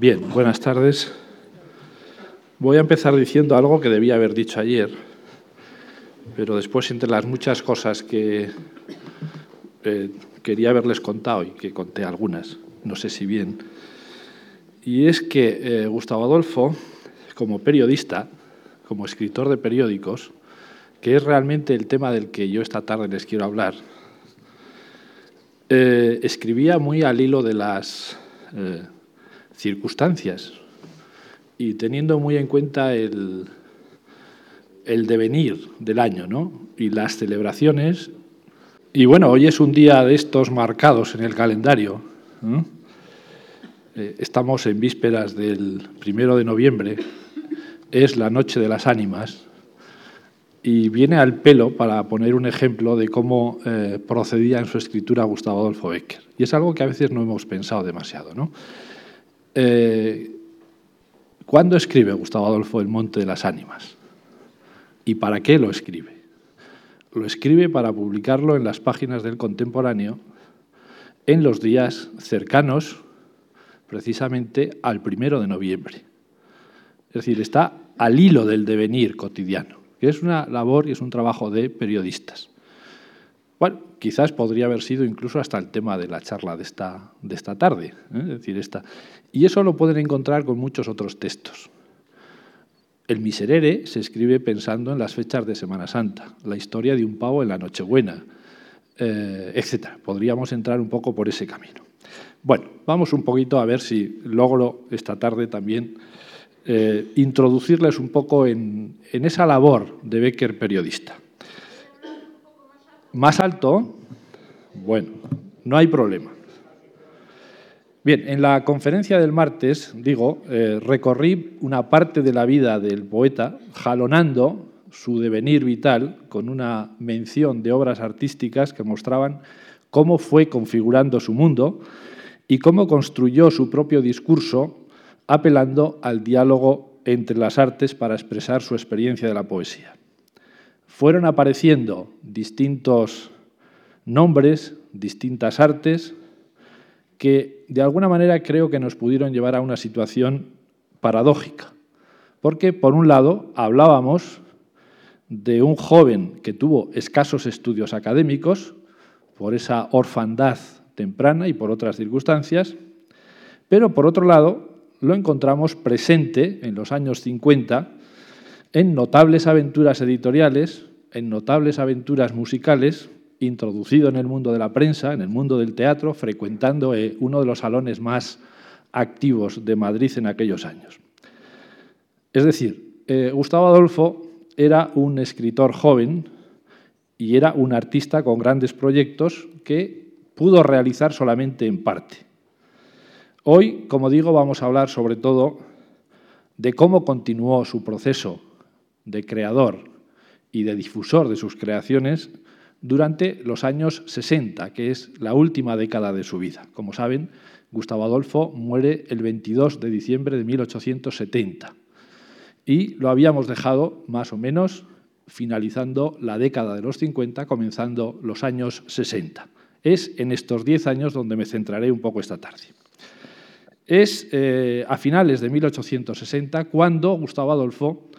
Bien, buenas tardes. Voy a empezar diciendo algo que debía haber dicho ayer, pero después entre las muchas cosas que eh, quería haberles contado y que conté algunas, no sé si bien, y es que eh, Gustavo Adolfo, como periodista, como escritor de periódicos, que es realmente el tema del que yo esta tarde les quiero hablar, eh, escribía muy al hilo de las circunstancias y teniendo muy en cuenta el, el devenir del año ¿no? y las celebraciones. Y bueno, hoy es un día de estos marcados en el calendario. Eh, estamos en vísperas del primero de noviembre, es la Noche de las Ánimas, y viene al pelo para poner un ejemplo de cómo eh, procedía en su escritura Gustavo Adolfo Becker. Y es algo que a veces no hemos pensado demasiado. ¿no? Eh, ¿Cuándo escribe Gustavo Adolfo El Monte de las Ánimas? ¿Y para qué lo escribe? Lo escribe para publicarlo en las páginas del contemporáneo en los días cercanos precisamente al primero de noviembre. Es decir, está al hilo del devenir cotidiano, que es una labor y es un trabajo de periodistas. Bueno, quizás podría haber sido incluso hasta el tema de la charla de esta, de esta tarde. ¿eh? decir, esta. Y eso lo pueden encontrar con muchos otros textos. El Miserere se escribe pensando en las fechas de Semana Santa, la historia de un pavo en la Nochebuena, eh, etc. Podríamos entrar un poco por ese camino. Bueno, vamos un poquito a ver si logro esta tarde también eh, introducirles un poco en esa labor de Becker periodista. ¿Más alto? Bueno, no hay problema. Bien, en la conferencia del martes, digo, eh, recorrí una parte de la vida del poeta, jalonando su devenir vital con una mención de obras artísticas que mostraban cómo fue configurando su mundo y cómo construyó su propio discurso apelando al diálogo entre las artes para expresar su experiencia de la poesía fueron apareciendo distintos nombres, distintas artes, que de alguna manera creo que nos pudieron llevar a una situación paradójica. Porque, por un lado, hablábamos de un joven que tuvo escasos estudios académicos, por esa orfandad temprana y por otras circunstancias, pero por otro lado lo encontramos presente en los años 50 en notables aventuras editoriales, en notables aventuras musicales, introducido en el mundo de la prensa, en el mundo del teatro, frecuentando eh, uno de los salones más activos de Madrid en aquellos años. Es decir, eh, Gustavo Adolfo era un escritor joven y era un artista con grandes proyectos que pudo realizar solamente en parte. Hoy, como digo, vamos a hablar sobre todo de cómo continuó su proceso de creador y de difusor de sus creaciones durante los años 60, que es la última década de su vida. Como saben, Gustavo Adolfo muere el 22 de diciembre de 1870 y lo habíamos dejado más o menos finalizando la década de los 50, comenzando los años 60. Es en estos 10 años donde me centraré un poco esta tarde. Es eh, a finales de 1860 cuando Gustavo Adolfo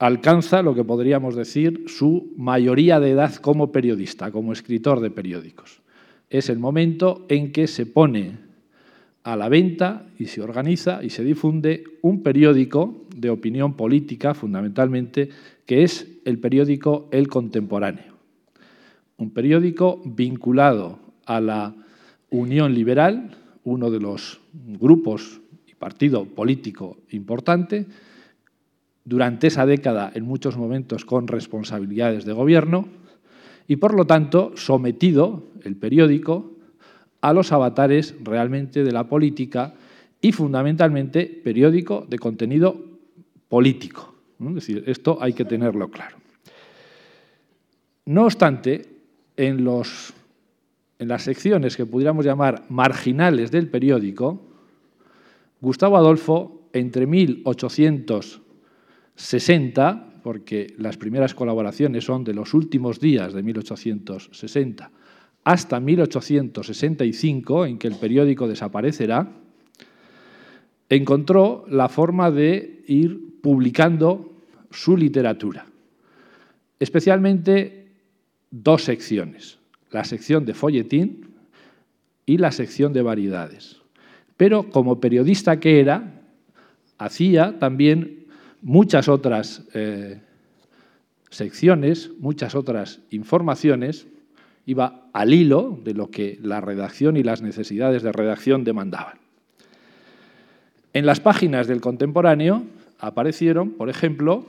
alcanza lo que podríamos decir su mayoría de edad como periodista, como escritor de periódicos. Es el momento en que se pone a la venta y se organiza y se difunde un periódico de opinión política, fundamentalmente, que es el periódico El Contemporáneo. Un periódico vinculado a la Unión Liberal, uno de los grupos y partido político importante, durante esa década en muchos momentos con responsabilidades de gobierno y por lo tanto sometido el periódico a los avatares realmente de la política y fundamentalmente periódico de contenido político. Es decir, esto hay que tenerlo claro. No obstante, en, los, en las secciones que pudiéramos llamar marginales del periódico, Gustavo Adolfo, entre 1800 60, porque las primeras colaboraciones son de los últimos días de 1860 hasta 1865, en que el periódico desaparecerá, encontró la forma de ir publicando su literatura, especialmente dos secciones, la sección de folletín y la sección de variedades. Pero como periodista que era, hacía también muchas otras eh, secciones, muchas otras informaciones, iba al hilo de lo que la redacción y las necesidades de redacción demandaban. En las páginas del contemporáneo aparecieron, por ejemplo,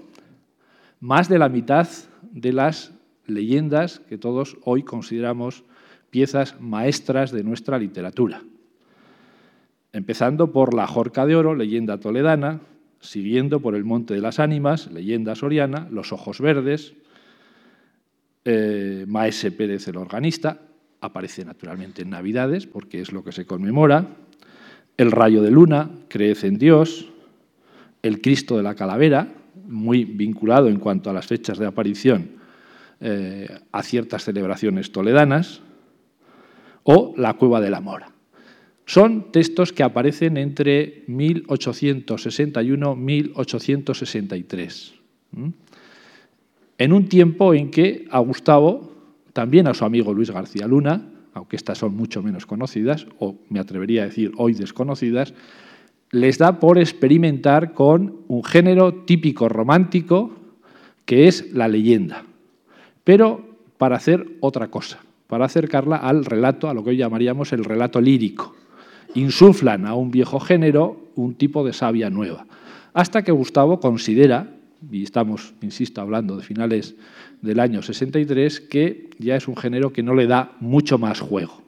más de la mitad de las leyendas que todos hoy consideramos piezas maestras de nuestra literatura. Empezando por La Jorca de Oro, leyenda toledana, siguiendo por El Monte de las Ánimas, leyenda soriana, Los Ojos Verdes, eh, Maese Pérez el organista, aparece naturalmente en Navidades, porque es lo que se conmemora, El Rayo de Luna, Creed en Dios, El Cristo de la Calavera, muy vinculado en cuanto a las fechas de aparición eh, a ciertas celebraciones toledanas, o La Cueva de la Mora. Son textos que aparecen entre 1861 y 1863, en un tiempo en que a Gustavo, también a su amigo Luis García Luna, aunque estas son mucho menos conocidas, o me atrevería a decir hoy desconocidas, les da por experimentar con un género típico romántico que es la leyenda, pero para hacer otra cosa, para acercarla al relato, a lo que hoy llamaríamos el relato lírico insuflan a un viejo género un tipo de savia nueva. Hasta que Gustavo considera, y estamos, insisto, hablando de finales del año 63, que ya es un género que no le da mucho más juego.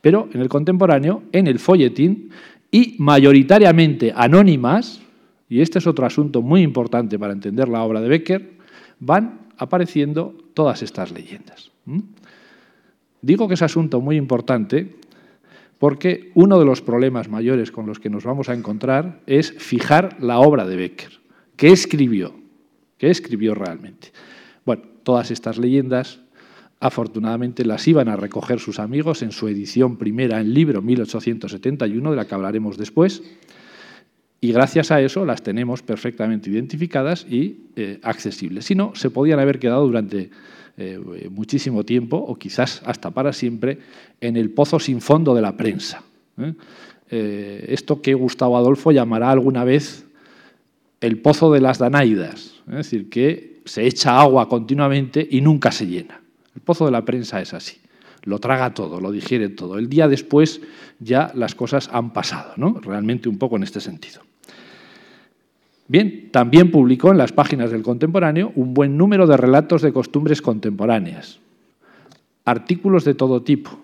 Pero en el contemporáneo, en el folletín, y mayoritariamente anónimas, y este es otro asunto muy importante para entender la obra de Becker, van apareciendo todas estas leyendas. Digo que es asunto muy importante porque uno de los problemas mayores con los que nos vamos a encontrar es fijar la obra de Becker. ¿Qué escribió? ¿Qué escribió realmente? Bueno, todas estas leyendas afortunadamente las iban a recoger sus amigos en su edición primera en libro 1871, de la que hablaremos después, y gracias a eso las tenemos perfectamente identificadas y eh, accesibles. Si no, se podían haber quedado durante eh, muchísimo tiempo, o quizás hasta para siempre, en el pozo sin fondo de la prensa. ¿eh? Eh, esto que Gustavo Adolfo llamará alguna vez el pozo de las Danaidas, es decir, que se echa agua continuamente y nunca se llena. El pozo de la prensa es así, lo traga todo, lo digiere todo. El día después ya las cosas han pasado, ¿no? realmente un poco en este sentido. Bien, también publicó en las páginas del Contemporáneo un buen número de relatos de costumbres contemporáneas, artículos de todo tipo,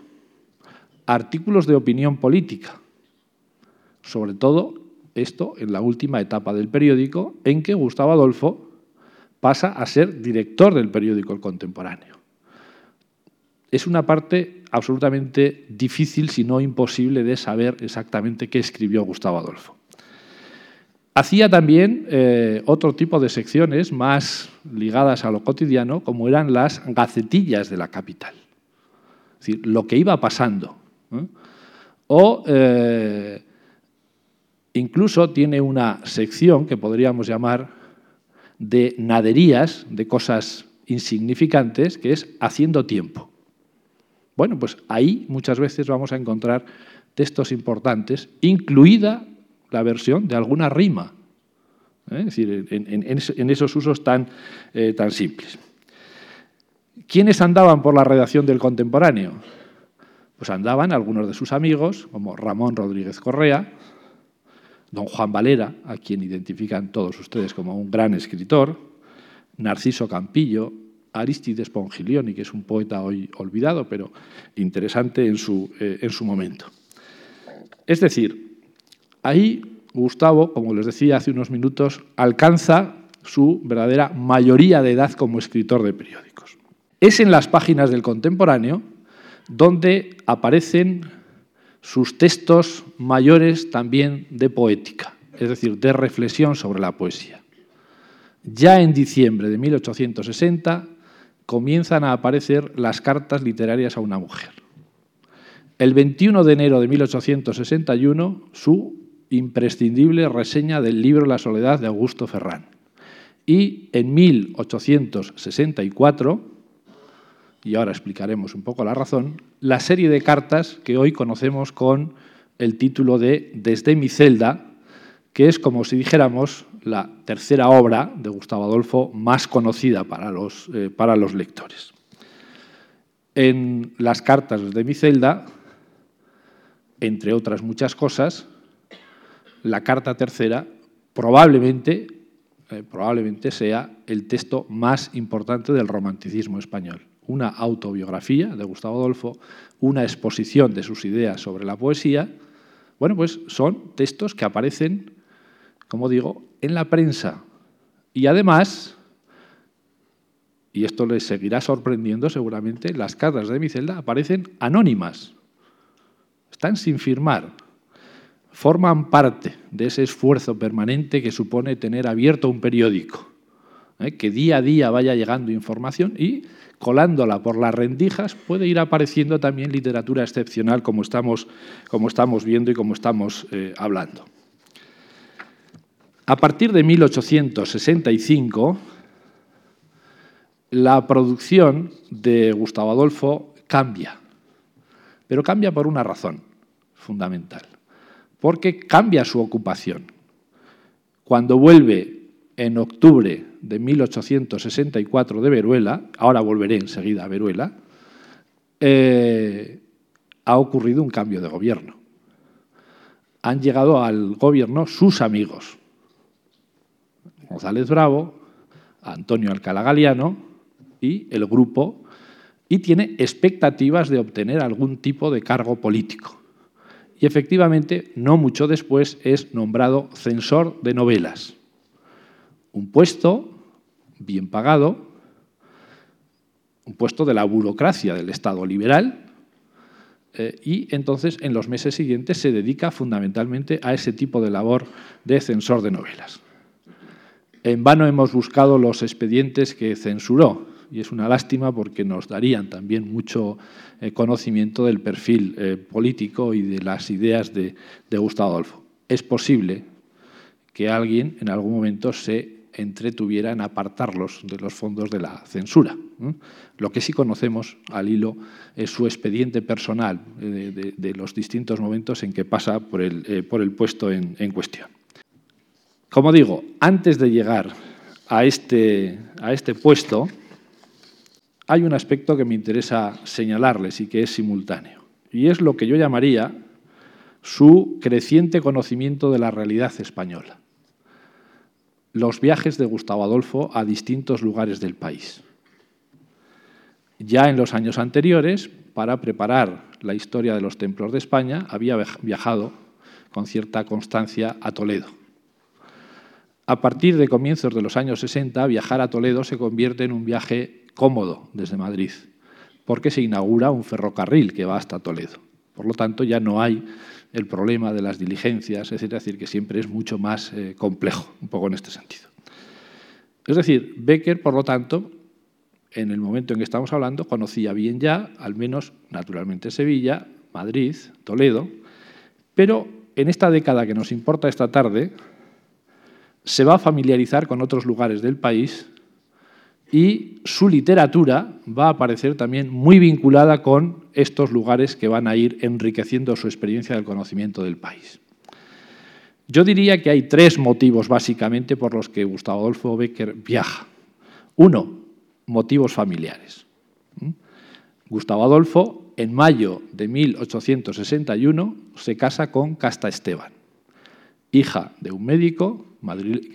artículos de opinión política, sobre todo esto en la última etapa del periódico en que Gustavo Adolfo pasa a ser director del periódico El Contemporáneo. Es una parte absolutamente difícil, si no imposible, de saber exactamente qué escribió Gustavo Adolfo. Hacía también eh, otro tipo de secciones más ligadas a lo cotidiano, como eran las gacetillas de la capital. Es decir, lo que iba pasando. O eh, incluso tiene una sección que podríamos llamar de naderías, de cosas insignificantes, que es haciendo tiempo. Bueno, pues ahí muchas veces vamos a encontrar textos importantes, incluida la versión de alguna rima. ¿eh? Es decir, en, esos usos tan, eh, tan simples. ¿Quiénes andaban por la redacción del contemporáneo? Pues andaban algunos de sus amigos, como Ramón Rodríguez Correa, don Juan Valera, a quien identifican todos ustedes como un gran escritor, Narciso Campillo, Aristides Pongilioni, que es un poeta hoy olvidado, pero interesante en su, eh, en su momento. Es decir, Ahí Gustavo, como les decía hace unos minutos, alcanza su verdadera mayoría de edad como escritor de periódicos. Es en las páginas del contemporáneo donde aparecen sus textos mayores también de poética, es decir, de reflexión sobre la poesía. Ya en diciembre de 1860 comienzan a aparecer las cartas literarias a una mujer. El 21 de enero de 1861, su imprescindible reseña del libro La soledad de Augusto Ferrán. Y en 1864, y ahora explicaremos un poco la razón, la serie de cartas que hoy conocemos con el título de Desde mi celda, que es como si dijéramos la tercera obra de Gustavo Adolfo más conocida para los, eh, para los lectores. En las cartas de mi celda, entre otras muchas cosas, la carta tercera probablemente, eh, probablemente sea el texto más importante del romanticismo español. Una autobiografía de Gustavo Adolfo, una exposición de sus ideas sobre la poesía. Bueno, pues son textos que aparecen, como digo, en la prensa. Y además, y esto les seguirá sorprendiendo seguramente, las cartas de mi celda aparecen anónimas. Están sin firmar forman parte de ese esfuerzo permanente que supone tener abierto un periódico, ¿eh? que día a día vaya llegando información y colándola por las rendijas puede ir apareciendo también literatura excepcional como estamos, como estamos viendo y como estamos eh, hablando. A partir de 1865, la producción de Gustavo Adolfo cambia, pero cambia por una razón fundamental porque cambia su ocupación. Cuando vuelve en octubre de 1864 de Veruela, ahora volveré enseguida a Veruela, eh, ha ocurrido un cambio de gobierno. Han llegado al gobierno sus amigos, González Bravo, Antonio Alcalá Galiano y el grupo, y tiene expectativas de obtener algún tipo de cargo político y efectivamente, no mucho después, es nombrado censor de novelas. Un puesto bien pagado, un puesto de la burocracia del Estado liberal, eh, y entonces en los meses siguientes se dedica fundamentalmente a ese tipo de labor de censor de novelas. En vano hemos buscado los expedientes que censuró, y es una lástima porque nos darían también mucho eh, conocimiento del perfil eh, político y de las ideas de, Gustavo Adolfo. Es posible que alguien en algún momento se entretuviera en apartarlos de los fondos de la censura. Lo que sí conocemos al hilo es su expediente personal eh, de, los distintos momentos en que pasa por el, puesto en, en, cuestión. Como digo, antes de llegar a este, a este puesto, hay un aspecto que me interesa señalarles y que es simultáneo, y es lo que yo llamaría su creciente conocimiento de la realidad española. Los viajes de Gustavo Adolfo a distintos lugares del país. Ya en los años anteriores, para preparar la historia de los templos de España, había viajado con cierta constancia a Toledo. A partir de comienzos de los años 60, viajar a Toledo se convierte en un viaje cómodo desde Madrid, porque se inaugura un ferrocarril que va hasta Toledo. Por lo tanto, ya no hay el problema de las diligencias, es decir, que siempre es mucho más eh, complejo, un poco en este sentido. Es decir, Becker, por lo tanto, en el momento en que estamos hablando, conocía bien ya, al menos naturalmente Sevilla, Madrid, Toledo, pero en esta década que nos importa esta tarde, se va a familiarizar con otros lugares del país y su literatura va a aparecer también muy vinculada con estos lugares que van a ir enriqueciendo su experiencia del conocimiento del país. Yo diría que hay tres motivos básicamente por los que Gustavo Adolfo Becker viaja. Uno, motivos familiares. ¿Mm? Gustavo Adolfo, en mayo de 1861, se casa con Casta Esteban, hija de un médico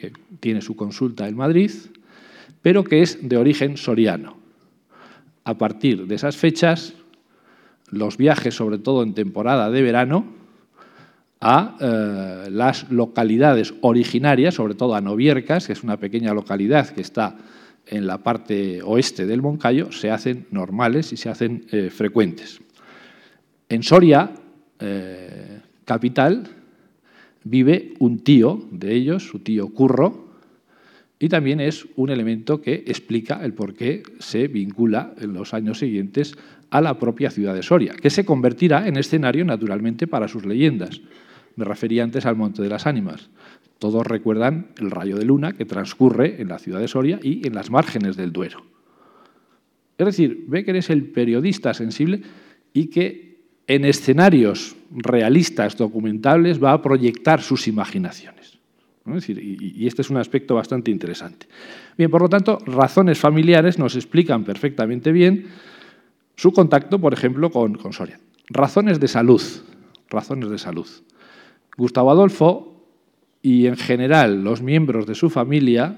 que tiene su consulta en Madrid, pero que es de origen soriano. A partir de esas fechas, los viajes, sobre todo en temporada de verano, a eh, las localidades originarias, sobre todo a Noviercas, que es una pequeña localidad que está en la parte oeste del Moncayo, se hacen normales y se hacen eh, frecuentes. En Soria, eh, capital, vive un tío de ellos, su tío Curro, y también es un elemento que explica el por qué se vincula en los años siguientes a la propia ciudad de Soria, que se convertirá en escenario naturalmente para sus leyendas. Me refería antes al Monte de las Ánimas. Todos recuerdan el rayo de luna que transcurre en la ciudad de Soria y en las márgenes del Duero. Es decir, Becker es el periodista sensible y que en escenarios realistas, documentables, va a proyectar sus imaginaciones. Y, este es un aspecto bastante interesante. Bien, por lo tanto, razones familiares nos explican perfectamente bien su contacto, por ejemplo, con, con Soria. Razones de salud. Razones de salud. Gustavo Adolfo y en general los miembros de su familia,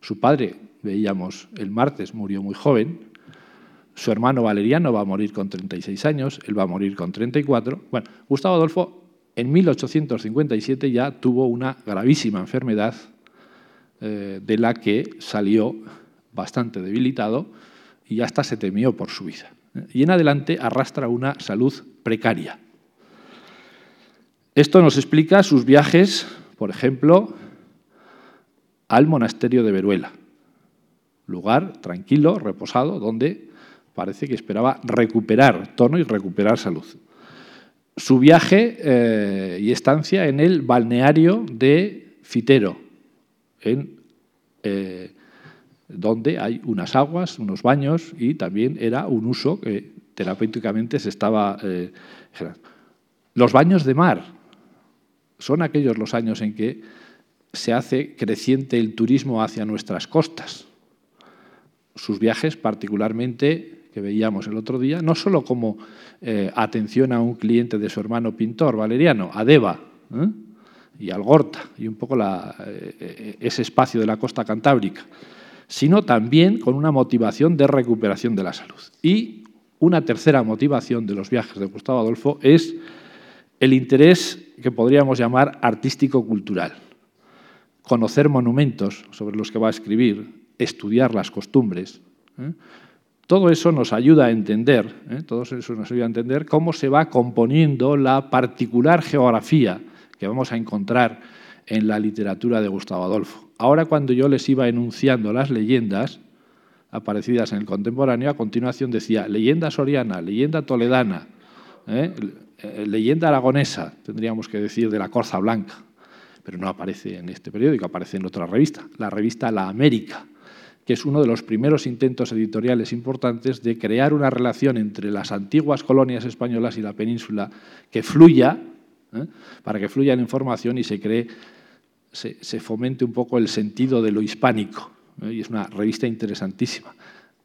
su padre, veíamos el martes, murió muy joven, su hermano Valeriano va a morir con 36 años, él va a morir con 34. Bueno, Gustavo Adolfo en 1857 ya tuvo una gravísima enfermedad eh, de la que salió bastante debilitado y hasta se temió por su vida. Y en adelante arrastra una salud precaria. Esto nos explica sus viajes por ejemplo, al monasterio de Veruela, lugar tranquilo, reposado, donde parece que esperaba recuperar tono y recuperar salud. Su viaje eh, y estancia en el balneario de Fitero, eh, donde hay unas aguas, unos baños y también era un uso que terapéuticamente se estaba... Eh, los baños de mar, son aquellos los años en que se hace creciente el turismo hacia nuestras costas. Sus viajes, particularmente, que veíamos el otro día, no solo como eh, atención a un cliente de su hermano pintor, Valeriano, a Deva ¿eh? y Algorta, y un poco eh, ese espacio de la costa cantábrica, sino también con una motivación de recuperación de la salud. Y una tercera motivación de los viajes de Gustavo Adolfo es el interés que podríamos llamar artístico-cultural. Conocer monumentos sobre los que va a escribir, estudiar las costumbres. Todo eso nos ayuda a entender, ¿eh? todo eso nos ayuda a entender cómo se va componiendo la particular geografía que vamos a encontrar en la literatura de Gustavo Adolfo. Ahora cuando yo les iba enunciando las leyendas aparecidas en el contemporáneo, a continuación decía leyenda soriana, leyenda toledana, ¿eh? Eh, leyenda aragonesa, tendríamos que decir, de la Corza Blanca, pero no aparece en este periódico, aparece en otra revista, la revista La América, que es uno de los primeros intentos editoriales importantes de crear una relación entre las antiguas colonias españolas y la península que fluya, ¿eh? para que fluya la información y se cree, se, fomente un poco el sentido de lo hispánico. ¿eh? Y es una revista interesantísima.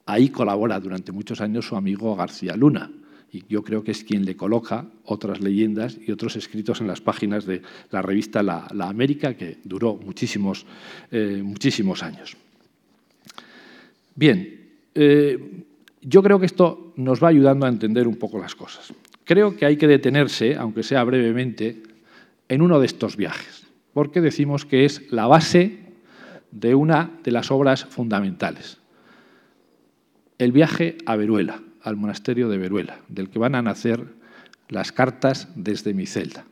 Ahí colabora durante muchos años su amigo García Luna, y yo creo que es quien le coloca otras leyendas y otros escritos en las páginas de la revista La, América, que duró muchísimos, eh, muchísimos años. Bien, eh, yo creo que esto nos va ayudando a entender un poco las cosas. Creo que hay que detenerse, aunque sea brevemente, en uno de estos viajes, porque decimos que es la base de una de las obras fundamentales, el viaje a Veruela al monasterio de Veruela, del que van a nacer las cartas desde mi celda.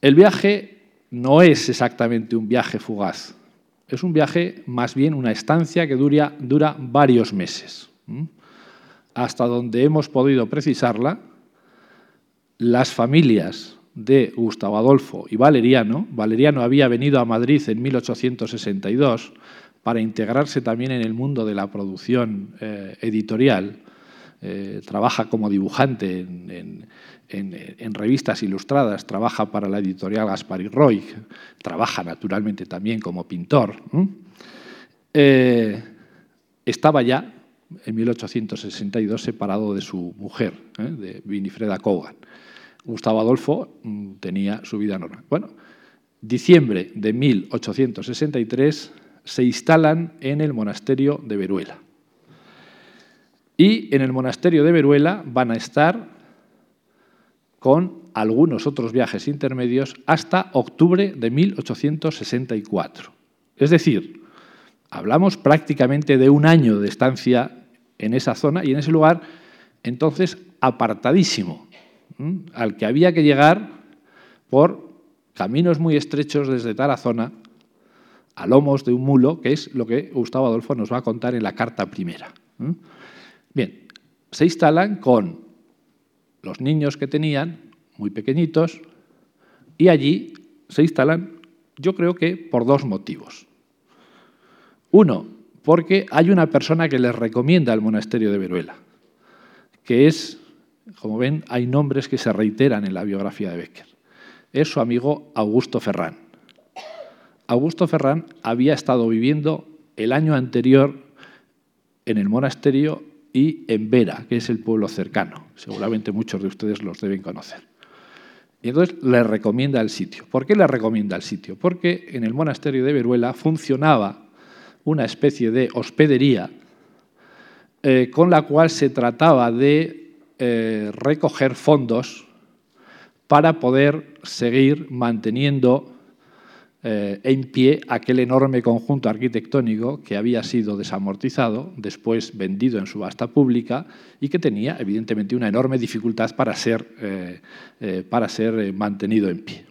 El viaje no es exactamente un viaje fugaz, es un viaje más bien una estancia que dura, varios meses. Hasta donde hemos podido precisarla, las familias de Gustavo Adolfo y Valeriano, Valeriano había venido a Madrid en 1862, para integrarse también en el mundo de la producción eh, editorial. Eh, trabaja como dibujante en, revistas ilustradas, trabaja para la editorial Gaspar y Roy, trabaja naturalmente también como pintor. Eh, estaba ya en 1862 separado de su mujer, de Winifreda Cogan. Gustavo Adolfo mm, tenía su vida normal. Bueno, diciembre de 1863 se instalan en el monasterio de Veruela. Y en el monasterio de Veruela van a estar con algunos otros viajes intermedios hasta octubre de 1864. Es decir, hablamos prácticamente de un año de estancia en esa zona y en ese lugar, entonces apartadísimo, al que había que llegar por caminos muy estrechos desde Tarazona a lomos de un mulo, que es lo que Gustavo Adolfo nos va a contar en la carta primera. Bien, se instalan con los niños que tenían, muy pequeñitos, y allí se instalan, yo creo que por dos motivos. Uno, porque hay una persona que les recomienda el monasterio de Veruela, que es, como ven, hay nombres que se reiteran en la biografía de Becker. Es su amigo Augusto Ferrán. Augusto Ferrán había estado viviendo el año anterior en el monasterio y en Vera, que es el pueblo cercano. Seguramente muchos de ustedes los deben conocer. Y entonces le recomienda el sitio. ¿Por qué le recomienda el sitio? Porque en el monasterio de Veruela funcionaba una especie de hospedería eh, con la cual se trataba de eh, recoger fondos para poder seguir manteniendo eh, en pie aquel enorme conjunto arquitectónico que había sido desamortizado, después vendido en subasta pública y que tenía evidentemente una enorme dificultad para ser, eh, eh, para ser mantenido en pie.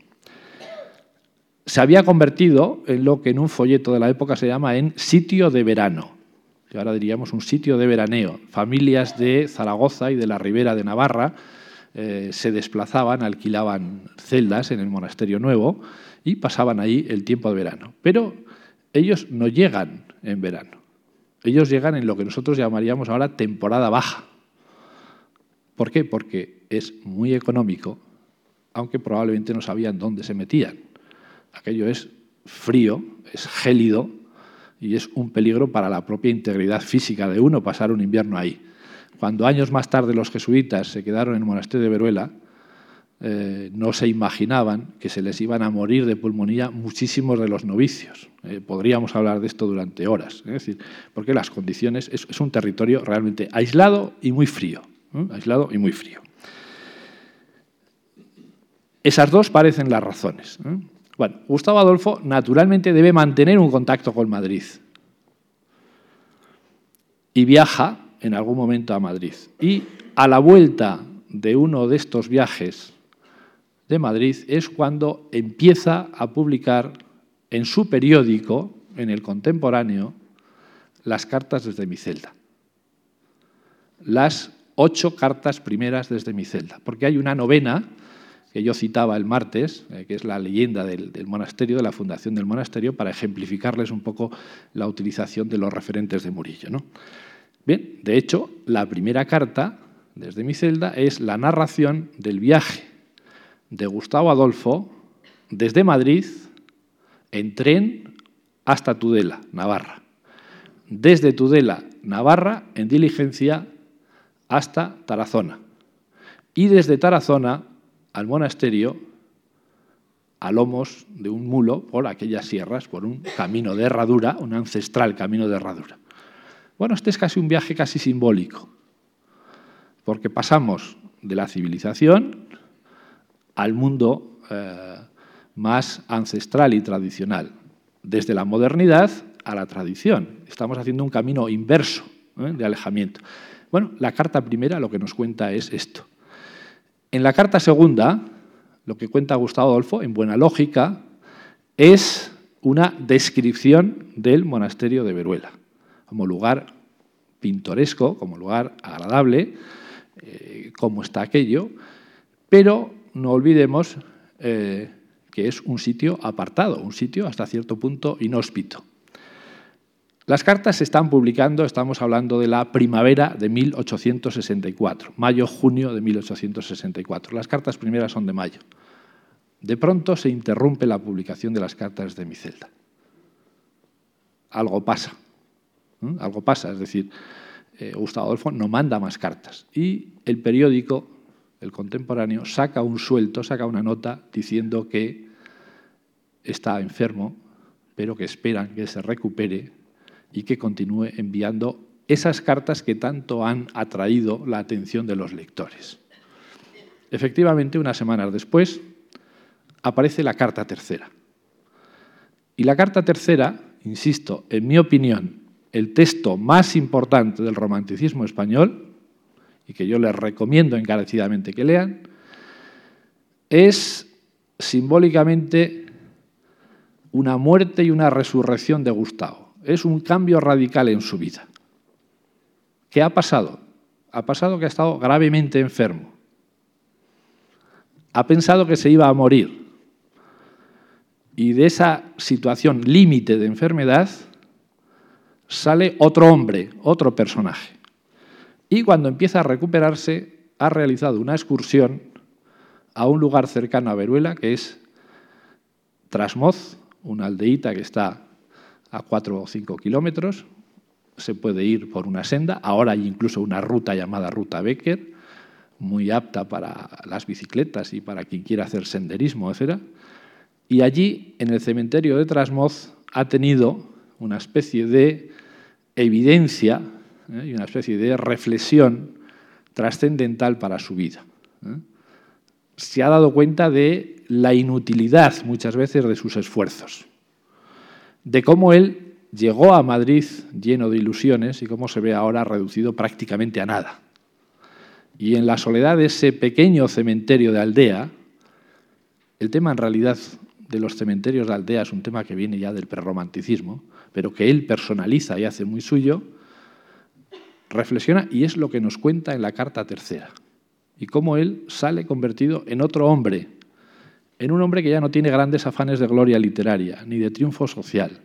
Se había convertido en lo que en un folleto de la época se llama en sitio de verano, que ahora diríamos un sitio de veraneo. Familias de Zaragoza y de la Ribera de Navarra se desplazaban, alquilaban celdas en el monasterio nuevo y pasaban ahí el tiempo de verano. Pero ellos no llegan en verano. Ellos llegan en lo que nosotros llamaríamos ahora temporada baja. ¿Por qué? Porque es muy económico, aunque probablemente no sabían dónde se metían. Aquello es frío, es gélido y es un peligro para la propia integridad física de uno pasar un invierno ahí. Cuando años más tarde los jesuitas se quedaron en el monasterio de Veruela, eh, no se imaginaban que se les iban a morir de pulmonía muchísimos de los novicios. Eh, podríamos hablar de esto durante horas, ¿eh? es decir, porque las condiciones es, un territorio realmente aislado y muy frío, aislado y muy frío. Esas dos parecen las razones. Bueno, Gustavo Adolfo naturalmente debe mantener un contacto con Madrid y viaja en algún momento a Madrid. Y a la vuelta de uno de estos viajes de Madrid es cuando empieza a publicar en su periódico, en el contemporáneo, las cartas desde mi celda. Las ocho cartas primeras desde mi celda. Porque hay una novena que yo citaba el martes, eh, que es la leyenda del, monasterio, de la fundación del monasterio, para ejemplificarles un poco la utilización de los referentes de Murillo. ¿no? Bien, de hecho, la primera carta desde mi celda es la narración del viaje de Gustavo Adolfo desde Madrid en tren hasta Tudela, Navarra. Desde Tudela, Navarra, en diligencia hasta Tarazona. Y desde Tarazona al monasterio a lomos de un mulo por aquellas sierras, por un camino de herradura, un ancestral camino de herradura. Bueno, este es casi un viaje casi simbólico, porque pasamos de la civilización al mundo eh, más ancestral y tradicional, desde la modernidad a la tradición. Estamos haciendo un camino inverso ¿eh? de alejamiento. Bueno, la carta primera lo que nos cuenta es esto. En la carta segunda, lo que cuenta Gustavo Adolfo, en buena lógica, es una descripción del monasterio de Veruela, como lugar pintoresco, como lugar agradable, eh, como está aquello, pero no olvidemos eh, que es un sitio apartado, un sitio hasta cierto punto inhóspito. Las cartas se están publicando, estamos hablando de la primavera de 1864, mayo-junio de 1864. Las cartas primeras son de mayo. De pronto se interrumpe la publicación de las cartas de mi celda. Algo pasa, algo pasa, es decir, eh, Gustavo Adolfo no manda más cartas y el periódico el contemporáneo, saca un suelto, saca una nota diciendo que está enfermo, pero que esperan que se recupere y que continúe enviando esas cartas que tanto han atraído la atención de los lectores. Efectivamente, unas semanas después, aparece la carta tercera. Y la carta tercera, insisto, en mi opinión, el texto más importante del romanticismo español, y que yo les recomiendo encarecidamente que lean, es simbólicamente una muerte y una resurrección de Gustavo. Es un cambio radical en su vida. ¿Qué ha pasado? Ha pasado que ha estado gravemente enfermo. ha pensado que se iba a morir. Y de esa situación límite de enfermedad sale otro hombre, otro personaje. Y cuando empieza a recuperarse, ha realizado una excursión a un lugar cercano a Veruela, que es Trasmoz, una aldeíta que está a cuatro o cinco kilómetros. Se puede ir por una senda. Ahora hay incluso una ruta llamada Ruta Becker, muy apta para las bicicletas y para quien quiera hacer senderismo, etc. Y allí, en el cementerio de Trasmoz, ha tenido una especie de evidencia ¿eh? y una especie de reflexión trascendental para su vida. ¿eh? Se ha dado cuenta de la inutilidad muchas veces de sus esfuerzos, de cómo él llegó a Madrid lleno de ilusiones y cómo se ve ahora reducido prácticamente a nada. Y en la soledad de ese pequeño cementerio de aldea, el tema en realidad de los cementerios de aldea es un tema que viene ya del prerromanticismo, pero que él personaliza y hace muy suyo, reflexiona y es lo que nos cuenta en la carta tercera. Y cómo él sale convertido en otro hombre, en un hombre que ya no tiene grandes afanes de gloria literaria ni de triunfo social,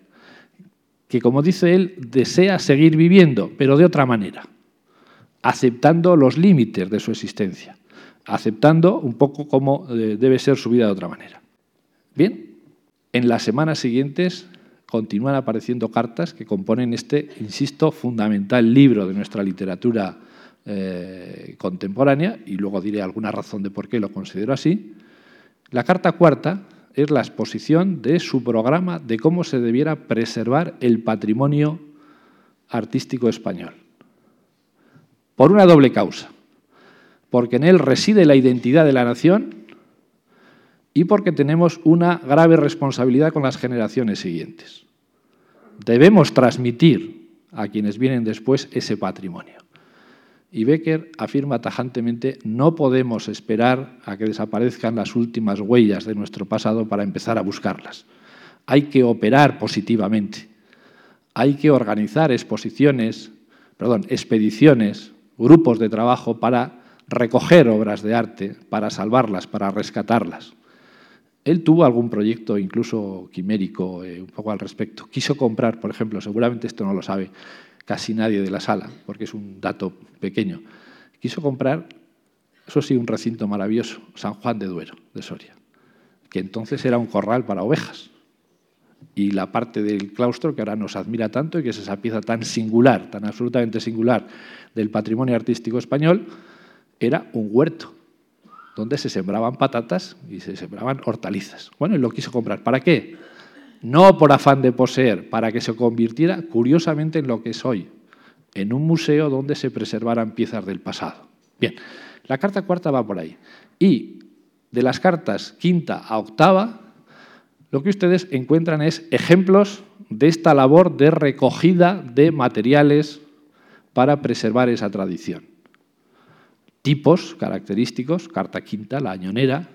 que como dice él, desea seguir viviendo, pero de otra manera aceptando los límites de su existencia, aceptando un poco cómo eh, debe ser su vida de otra manera. Bien, en las semanas siguientes continúan apareciendo cartas que componen este, insisto, fundamental libro de nuestra literatura eh, contemporánea, y luego diré alguna razón de por qué lo considero así. La carta cuarta es la exposición de su programa de cómo se debiera preservar el patrimonio artístico español por una doble causa. Porque en él reside la identidad de la nación y porque tenemos una grave responsabilidad con las generaciones siguientes. Debemos transmitir a quienes vienen después ese patrimonio. Y Becker afirma tajantemente, no podemos esperar a que desaparezcan las últimas huellas de nuestro pasado para empezar a buscarlas. Hay que operar positivamente. Hay que organizar exposiciones, perdón, expediciones grupos de trabajo para recoger obras de arte, para salvarlas, para rescatarlas. Él tuvo algún proyecto incluso quimérico eh, un poco al respecto. Quiso comprar, por ejemplo, seguramente esto no lo sabe casi nadie de la sala, porque es un dato pequeño. Quiso comprar, eso sí, un recinto maravilloso, San Juan de Duero, de Soria, que entonces era un corral para ovejas. Y la parte del claustro que ahora nos admira tanto y que es esa pieza tan singular, tan absolutamente singular del patrimonio artístico español, era un huerto donde se sembraban patatas y se sembraban hortalizas. Bueno, y lo quiso comprar. ¿Para qué? No por afán de poseer, para que se convirtiera curiosamente en lo que es hoy, en un museo donde se preservaran piezas del pasado. Bien, la carta cuarta va por ahí. Y de las cartas quinta a octava, lo que ustedes encuentran es ejemplos de esta labor de recogida de materiales para preservar esa tradición. Tipos característicos, carta quinta, la añonera,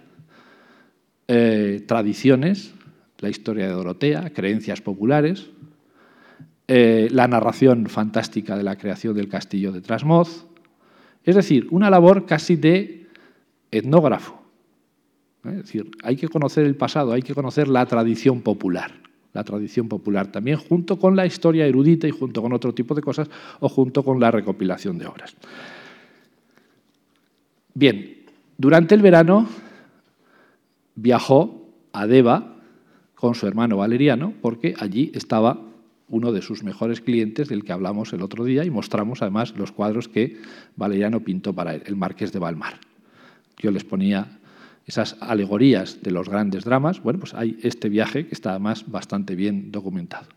eh, tradiciones, la historia de Dorotea, creencias populares, eh, la narración fantástica de la creación del castillo de Trasmoz, es decir, una labor casi de etnógrafo. Es decir, hay que conocer el pasado, hay que conocer la tradición popular la tradición popular también, junto con la historia erudita y junto con otro tipo de cosas o junto con la recopilación de obras. Bien, durante el verano viajó a Deva con su hermano Valeriano porque allí estaba uno de sus mejores clientes del que hablamos el otro día y mostramos además los cuadros que Valeriano pintó para él, el Marqués de Valmar. Yo les ponía esas alegorías de los grandes dramas, bueno, pues hay este viaje que está además bastante bien documentado.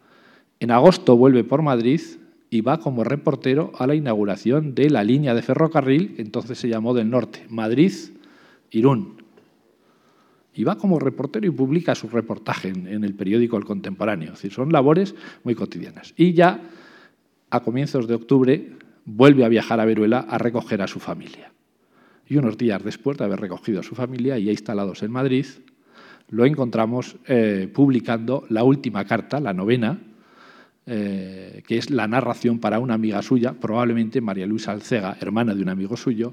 En agosto vuelve por Madrid y va como reportero a la inauguración de la línea de ferrocarril, que entonces se llamó del norte, Madrid-Irún. Y va como reportero y publica su reportaje en, el periódico El Contemporáneo. Es decir, son labores muy cotidianas. Y ya a comienzos de octubre vuelve a viajar a Veruela a recoger a su familia y unos días después de haber recogido a su familia y instalados en Madrid, lo encontramos eh, publicando la última carta, la novena, eh, que es la narración para una amiga suya, probablemente María Luisa Alcega, hermana de un amigo suyo,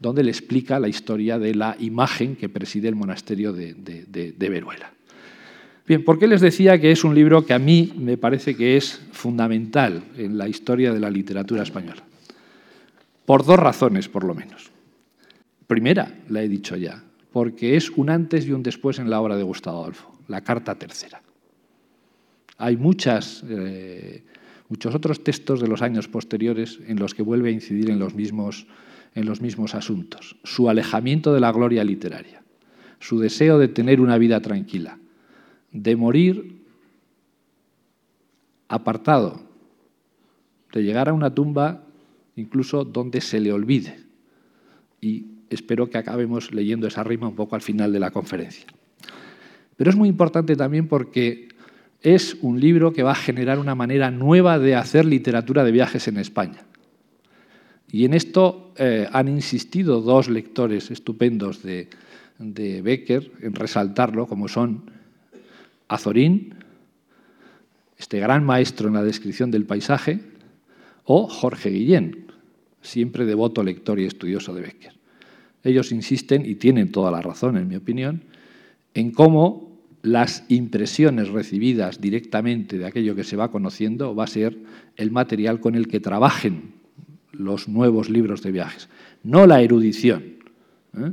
donde le explica la historia de la imagen que preside el monasterio de, de Veruela. Bien, ¿por qué les decía que es un libro que a mí me parece que es fundamental en la historia de la literatura española? Por dos razones, por lo menos. Primera, la he dicho ya, porque es un antes y un después en la obra de Gustavo Adolfo, la Carta Tercera. Hay muchas, eh, muchos otros textos de los años posteriores en los que vuelve a incidir en los, mismos, en los mismos asuntos. Su alejamiento de la gloria literaria, su deseo de tener una vida tranquila, de morir apartado, de llegar a una tumba incluso donde se le olvide. Y espero que acabemos leyendo esa rima un poco al final de la conferencia. Pero es muy importante también porque es un libro que va a generar una manera nueva de hacer literatura de viajes en España. Y en esto eh, han insistido dos lectores estupendos de, de Becker en resaltarlo, como son Azorín, este gran maestro en la descripción del paisaje, o Jorge Guillén, siempre devoto lector y estudioso de Becker. Ellos insisten, y tienen toda la razón en mi opinión, en cómo las impresiones recibidas directamente de aquello que se va conociendo va a ser el material con el que trabajen los nuevos libros de viajes, no la erudición, ¿eh?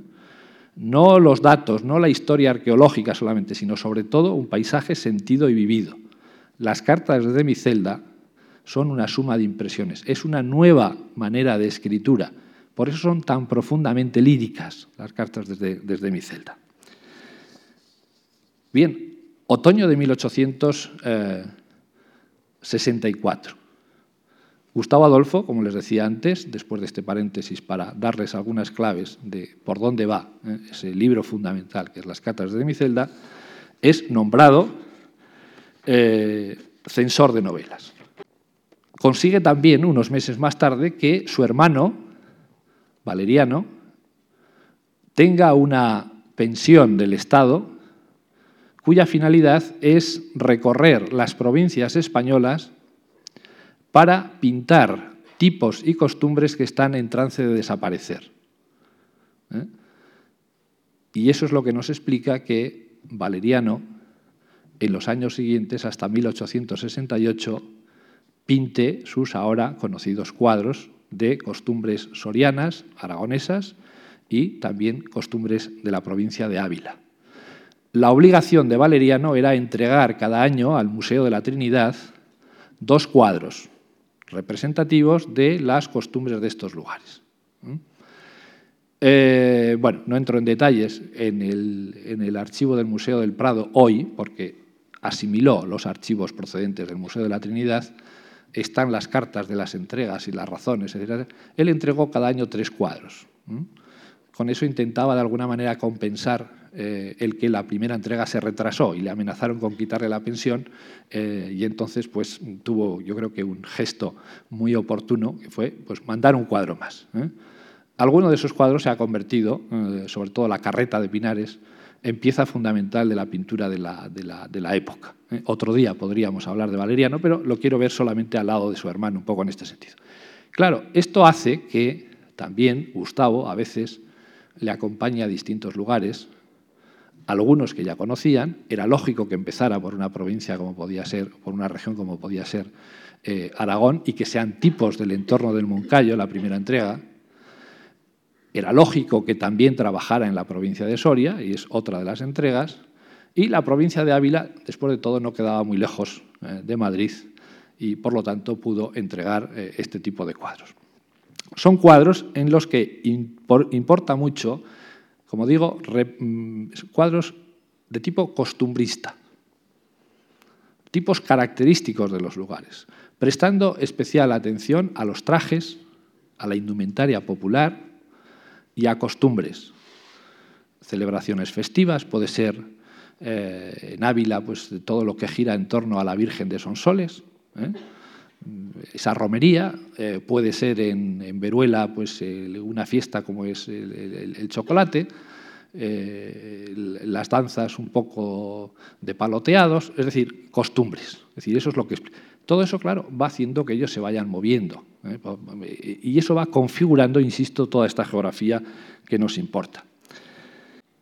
no los datos, no la historia arqueológica solamente, sino sobre todo un paisaje sentido y vivido. Las cartas de mi celda son una suma de impresiones, es una nueva manera de escritura, por eso son tan profundamente líricas las cartas desde, desde mi celda. Bien, otoño de 1864. Gustavo Adolfo, como les decía antes, después de este paréntesis para darles algunas claves de por dónde va eh, ese libro fundamental que es Las Catas de mi celda, es nombrado eh, censor de novelas. Consigue también, unos meses más tarde, que su hermano, Valeriano, tenga una pensión del Estado cuya finalidad es recorrer las provincias españolas para pintar tipos y costumbres que están en trance de desaparecer. ¿eh? Y eso es lo que nos explica que Valeriano, en los años siguientes, hasta 1868, pinte sus ahora conocidos cuadros de costumbres sorianas, aragonesas y también costumbres de la provincia de Ávila. La obligación de Valeriano era entregar cada año al Museo de la Trinidad dos cuadros representativos de las costumbres de estos lugares. Eh, bueno, no entro en detalles en el, en el archivo del Museo del Prado hoy, porque asimiló los archivos procedentes del Museo de la Trinidad, están las cartas de las entregas y las razones, etc. Él entregó cada año tres cuadros. Con eso intentaba de alguna manera compensar eh, el que la primera entrega se retrasó y le amenazaron con quitarle la pensión eh, y entonces pues tuvo yo creo que un gesto muy oportuno que fue pues mandar un cuadro más. ¿eh? Alguno de esos cuadros se ha convertido, sobre todo la carreta de Pinares, en pieza fundamental de la pintura de la, de la época. Otro día podríamos hablar de Valeriano, pero lo quiero ver solamente al lado de su hermano, un poco en este sentido. Claro, esto hace que también Gustavo a veces le acompañe a distintos lugares, algunos que ya conocían, era lógico que empezara por una provincia como podía ser, por una región como podía ser eh, Aragón, y que sean tipos del entorno del Moncayo, la primera entrega. Era lógico que también trabajara en la provincia de Soria, y es otra de las entregas, y la provincia de Ávila, después de todo, no quedaba muy lejos eh, de Madrid, y por lo tanto pudo entregar eh, este tipo de cuadros. Son cuadros en los que importa mucho como digo, mm, cuadros de tipo costumbrista, tipos característicos de los lugares, prestando especial atención a los trajes, a la indumentaria popular y a costumbres. Celebraciones festivas, puede ser eh, en Ávila pues, todo lo que gira en torno a la Virgen de Sonsoles. ¿eh? Esa romería, eh, puede ser en, Veruela pues, una fiesta como es el, chocolate, eh, las danzas un poco de paloteados, es decir, costumbres. Es decir, eso es lo que Todo eso, claro, va haciendo que ellos se vayan moviendo. ¿eh? Y eso va configurando, insisto, toda esta geografía que nos importa.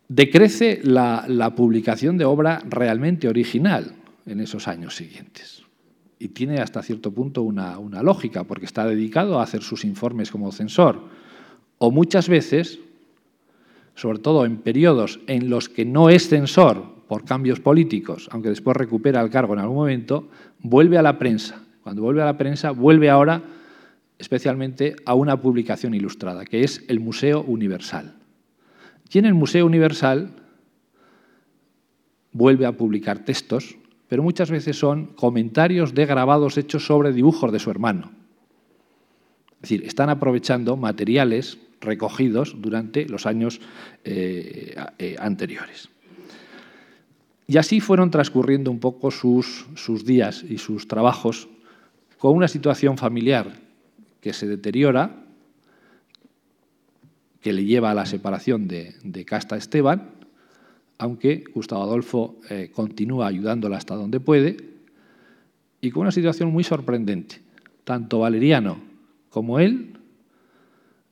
Decrece la, publicación de obra realmente original en esos años siguientes. Y tiene hasta cierto punto una, una lógica, porque está dedicado a hacer sus informes como censor. O muchas veces, sobre todo en periodos en los que no es censor por cambios políticos, aunque después recupera el cargo en algún momento, vuelve a la prensa. Cuando vuelve a la prensa, vuelve ahora especialmente a una publicación ilustrada, que es el Museo Universal. Y en el Museo Universal vuelve a publicar textos, pero muchas veces son comentarios de grabados hechos sobre dibujos de su hermano. Es decir, están aprovechando materiales recogidos durante los años eh, eh, anteriores. Y así fueron transcurriendo un poco sus, sus días y sus trabajos con una situación familiar que se deteriora, que le lleva a la separación de, Casta Esteban, aunque Gustavo Adolfo eh, continúa ayudándola hasta donde puede, y con una situación muy sorprendente. Tanto Valeriano como él,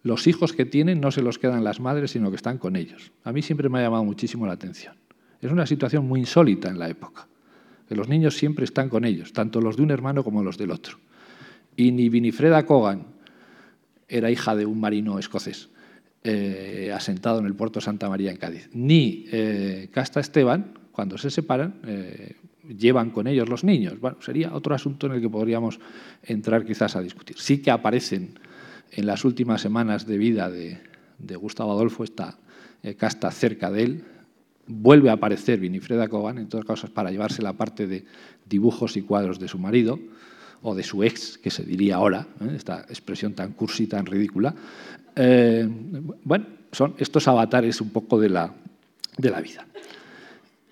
los hijos que tienen no se los quedan las madres, sino que están con ellos. A mí siempre me ha llamado muchísimo la atención. Es una situación muy insólita en la época, que los niños siempre están con ellos, tanto los de un hermano como los del otro. Y ni Winifreda Cogan era hija de un marino escocés eh, asentado en el puerto Santa María en Cádiz, ni eh, Casta Esteban, cuando se separan, eh, llevan con ellos los niños. Bueno, sería otro asunto en el que podríamos entrar quizás a discutir. Sí que aparecen en las últimas semanas de vida de, Gustavo Adolfo, esta casta cerca de él, vuelve a aparecer Winifreda Cogan, en todos casos para llevarse la parte de dibujos y cuadros de su marido, o de su ex, que se diría ahora, ¿eh? esta expresión tan cursi, tan ridícula. Eh, bueno, son estos avatares un poco de la, de la vida.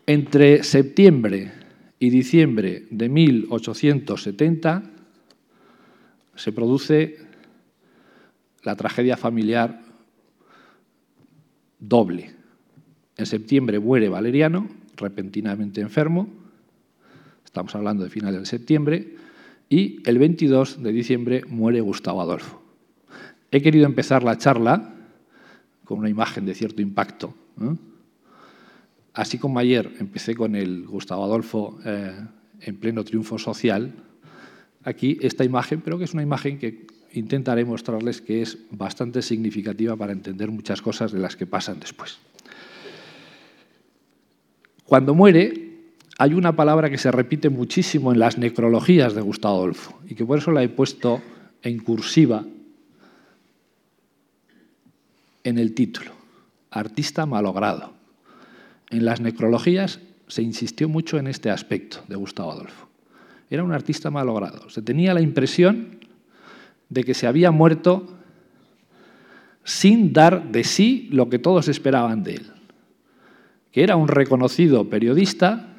Entre septiembre y diciembre de 1870 se produce la tragedia familiar doble. En septiembre muere Valeriano, repentinamente enfermo, estamos hablando de finales de septiembre, y el 22 de diciembre muere Gustavo Adolfo. He querido empezar la charla con una imagen de cierto impacto. Así como ayer empecé con el Gustavo Adolfo eh, en pleno triunfo social, aquí esta imagen, pero que es una imagen que intentaré mostrarles que es bastante significativa para entender muchas cosas de las que pasan después. Cuando muere, hay una palabra que se repite muchísimo en las necrologías de Gustavo Adolfo y que por eso la he puesto en cursiva en el título, artista malogrado. En las necrologías se insistió mucho en este aspecto de Gustavo Adolfo. Era un artista malogrado. Se tenía la impresión de que se había muerto sin dar de sí lo que todos esperaban de él que era un reconocido periodista,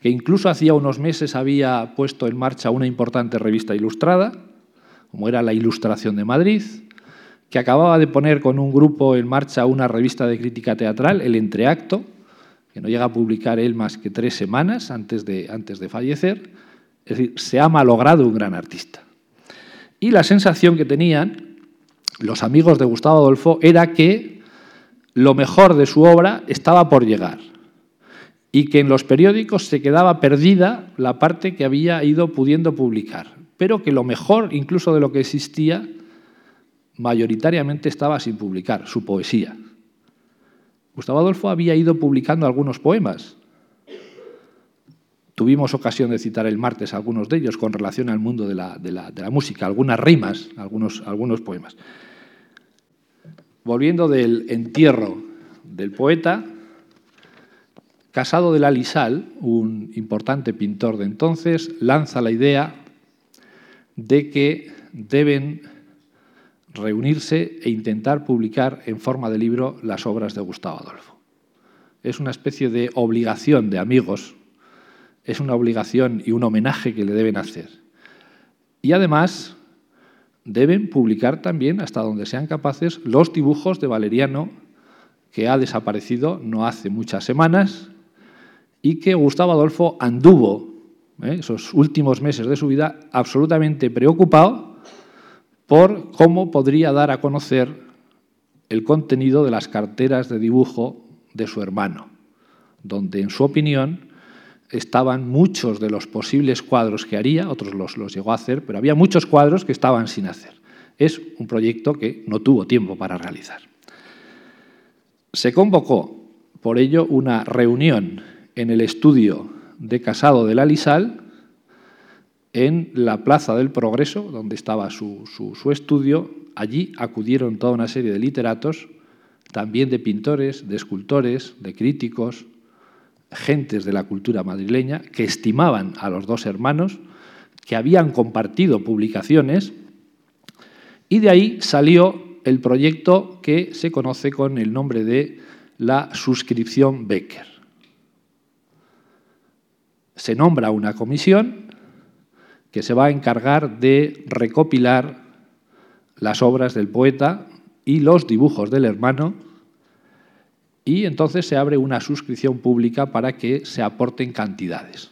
que incluso hacía unos meses había puesto en marcha una importante revista ilustrada, como era La Ilustración de Madrid, que acababa de poner con un grupo en marcha una revista de crítica teatral, El Entreacto, que no llega a publicar él más que tres semanas antes de, antes de fallecer. Es decir, se ha malogrado un gran artista. Y la sensación que tenían los amigos de Gustavo Adolfo era que lo mejor de su obra estaba por llegar y que en los periódicos se quedaba perdida la parte que había ido pudiendo publicar, pero que lo mejor incluso de lo que existía mayoritariamente estaba sin publicar, su poesía. Gustavo Adolfo había ido publicando algunos poemas. Tuvimos ocasión de citar el martes algunos de ellos con relación al mundo de la, música, algunas rimas, algunos, poemas. Volviendo del entierro del poeta, Casado de la Lisal, un importante pintor de entonces, lanza la idea de que deben reunirse e intentar publicar en forma de libro las obras de Gustavo Adolfo. Es una especie de obligación de amigos, es una obligación y un homenaje que le deben hacer. Y además deben publicar también, hasta donde sean capaces, los dibujos de Valeriano, que ha desaparecido no hace muchas semanas y que Gustavo Adolfo anduvo ¿eh? esos últimos meses de su vida, absolutamente preocupado por cómo podría dar a conocer el contenido de las carteras de dibujo de su hermano, donde, en su opinión, estaban muchos de los posibles cuadros que haría, otros los, los llegó a hacer, pero había muchos cuadros que estaban sin hacer. Es un proyecto que no tuvo tiempo para realizar. Se convocó, por ello, una reunión en el estudio de Casado de la Lisal, en la Plaza del Progreso, donde estaba su, su, estudio. Allí acudieron toda una serie de literatos, también de pintores, de escultores, de críticos, gentes de la cultura madrileña, que estimaban a los dos hermanos, que habían compartido publicaciones, y de ahí salió el proyecto que se conoce con el nombre de la suscripción Becker. Se nombra una comisión que se va a encargar de recopilar las obras del poeta y los dibujos del hermano y entonces se abre una suscripción pública para que se aporten cantidades.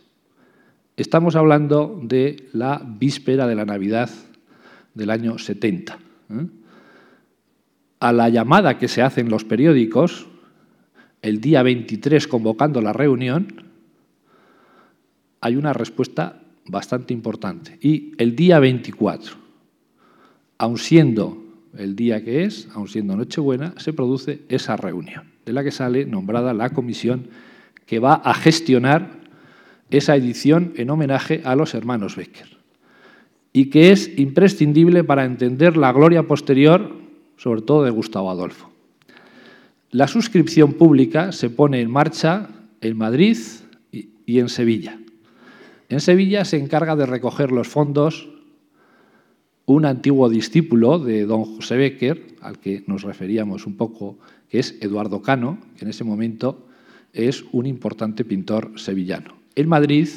Estamos hablando de la víspera de la Navidad del año 70 a la llamada que se hace en los periódicos, el día 23 convocando la reunión, hay una respuesta bastante importante. Y el día 24, aun siendo el día que es, aun siendo Nochebuena, se produce esa reunión, de la que sale nombrada la comisión que va a gestionar esa edición en homenaje a los hermanos Becker y que es imprescindible para entender la gloria posterior sobre todo de Gustavo Adolfo. La suscripción pública se pone en marcha en Madrid y en Sevilla. En Sevilla se encarga de recoger los fondos un antiguo discípulo de don José Becker, al que nos referíamos un poco, que es Eduardo Cano, que en ese momento es un importante pintor sevillano. En Madrid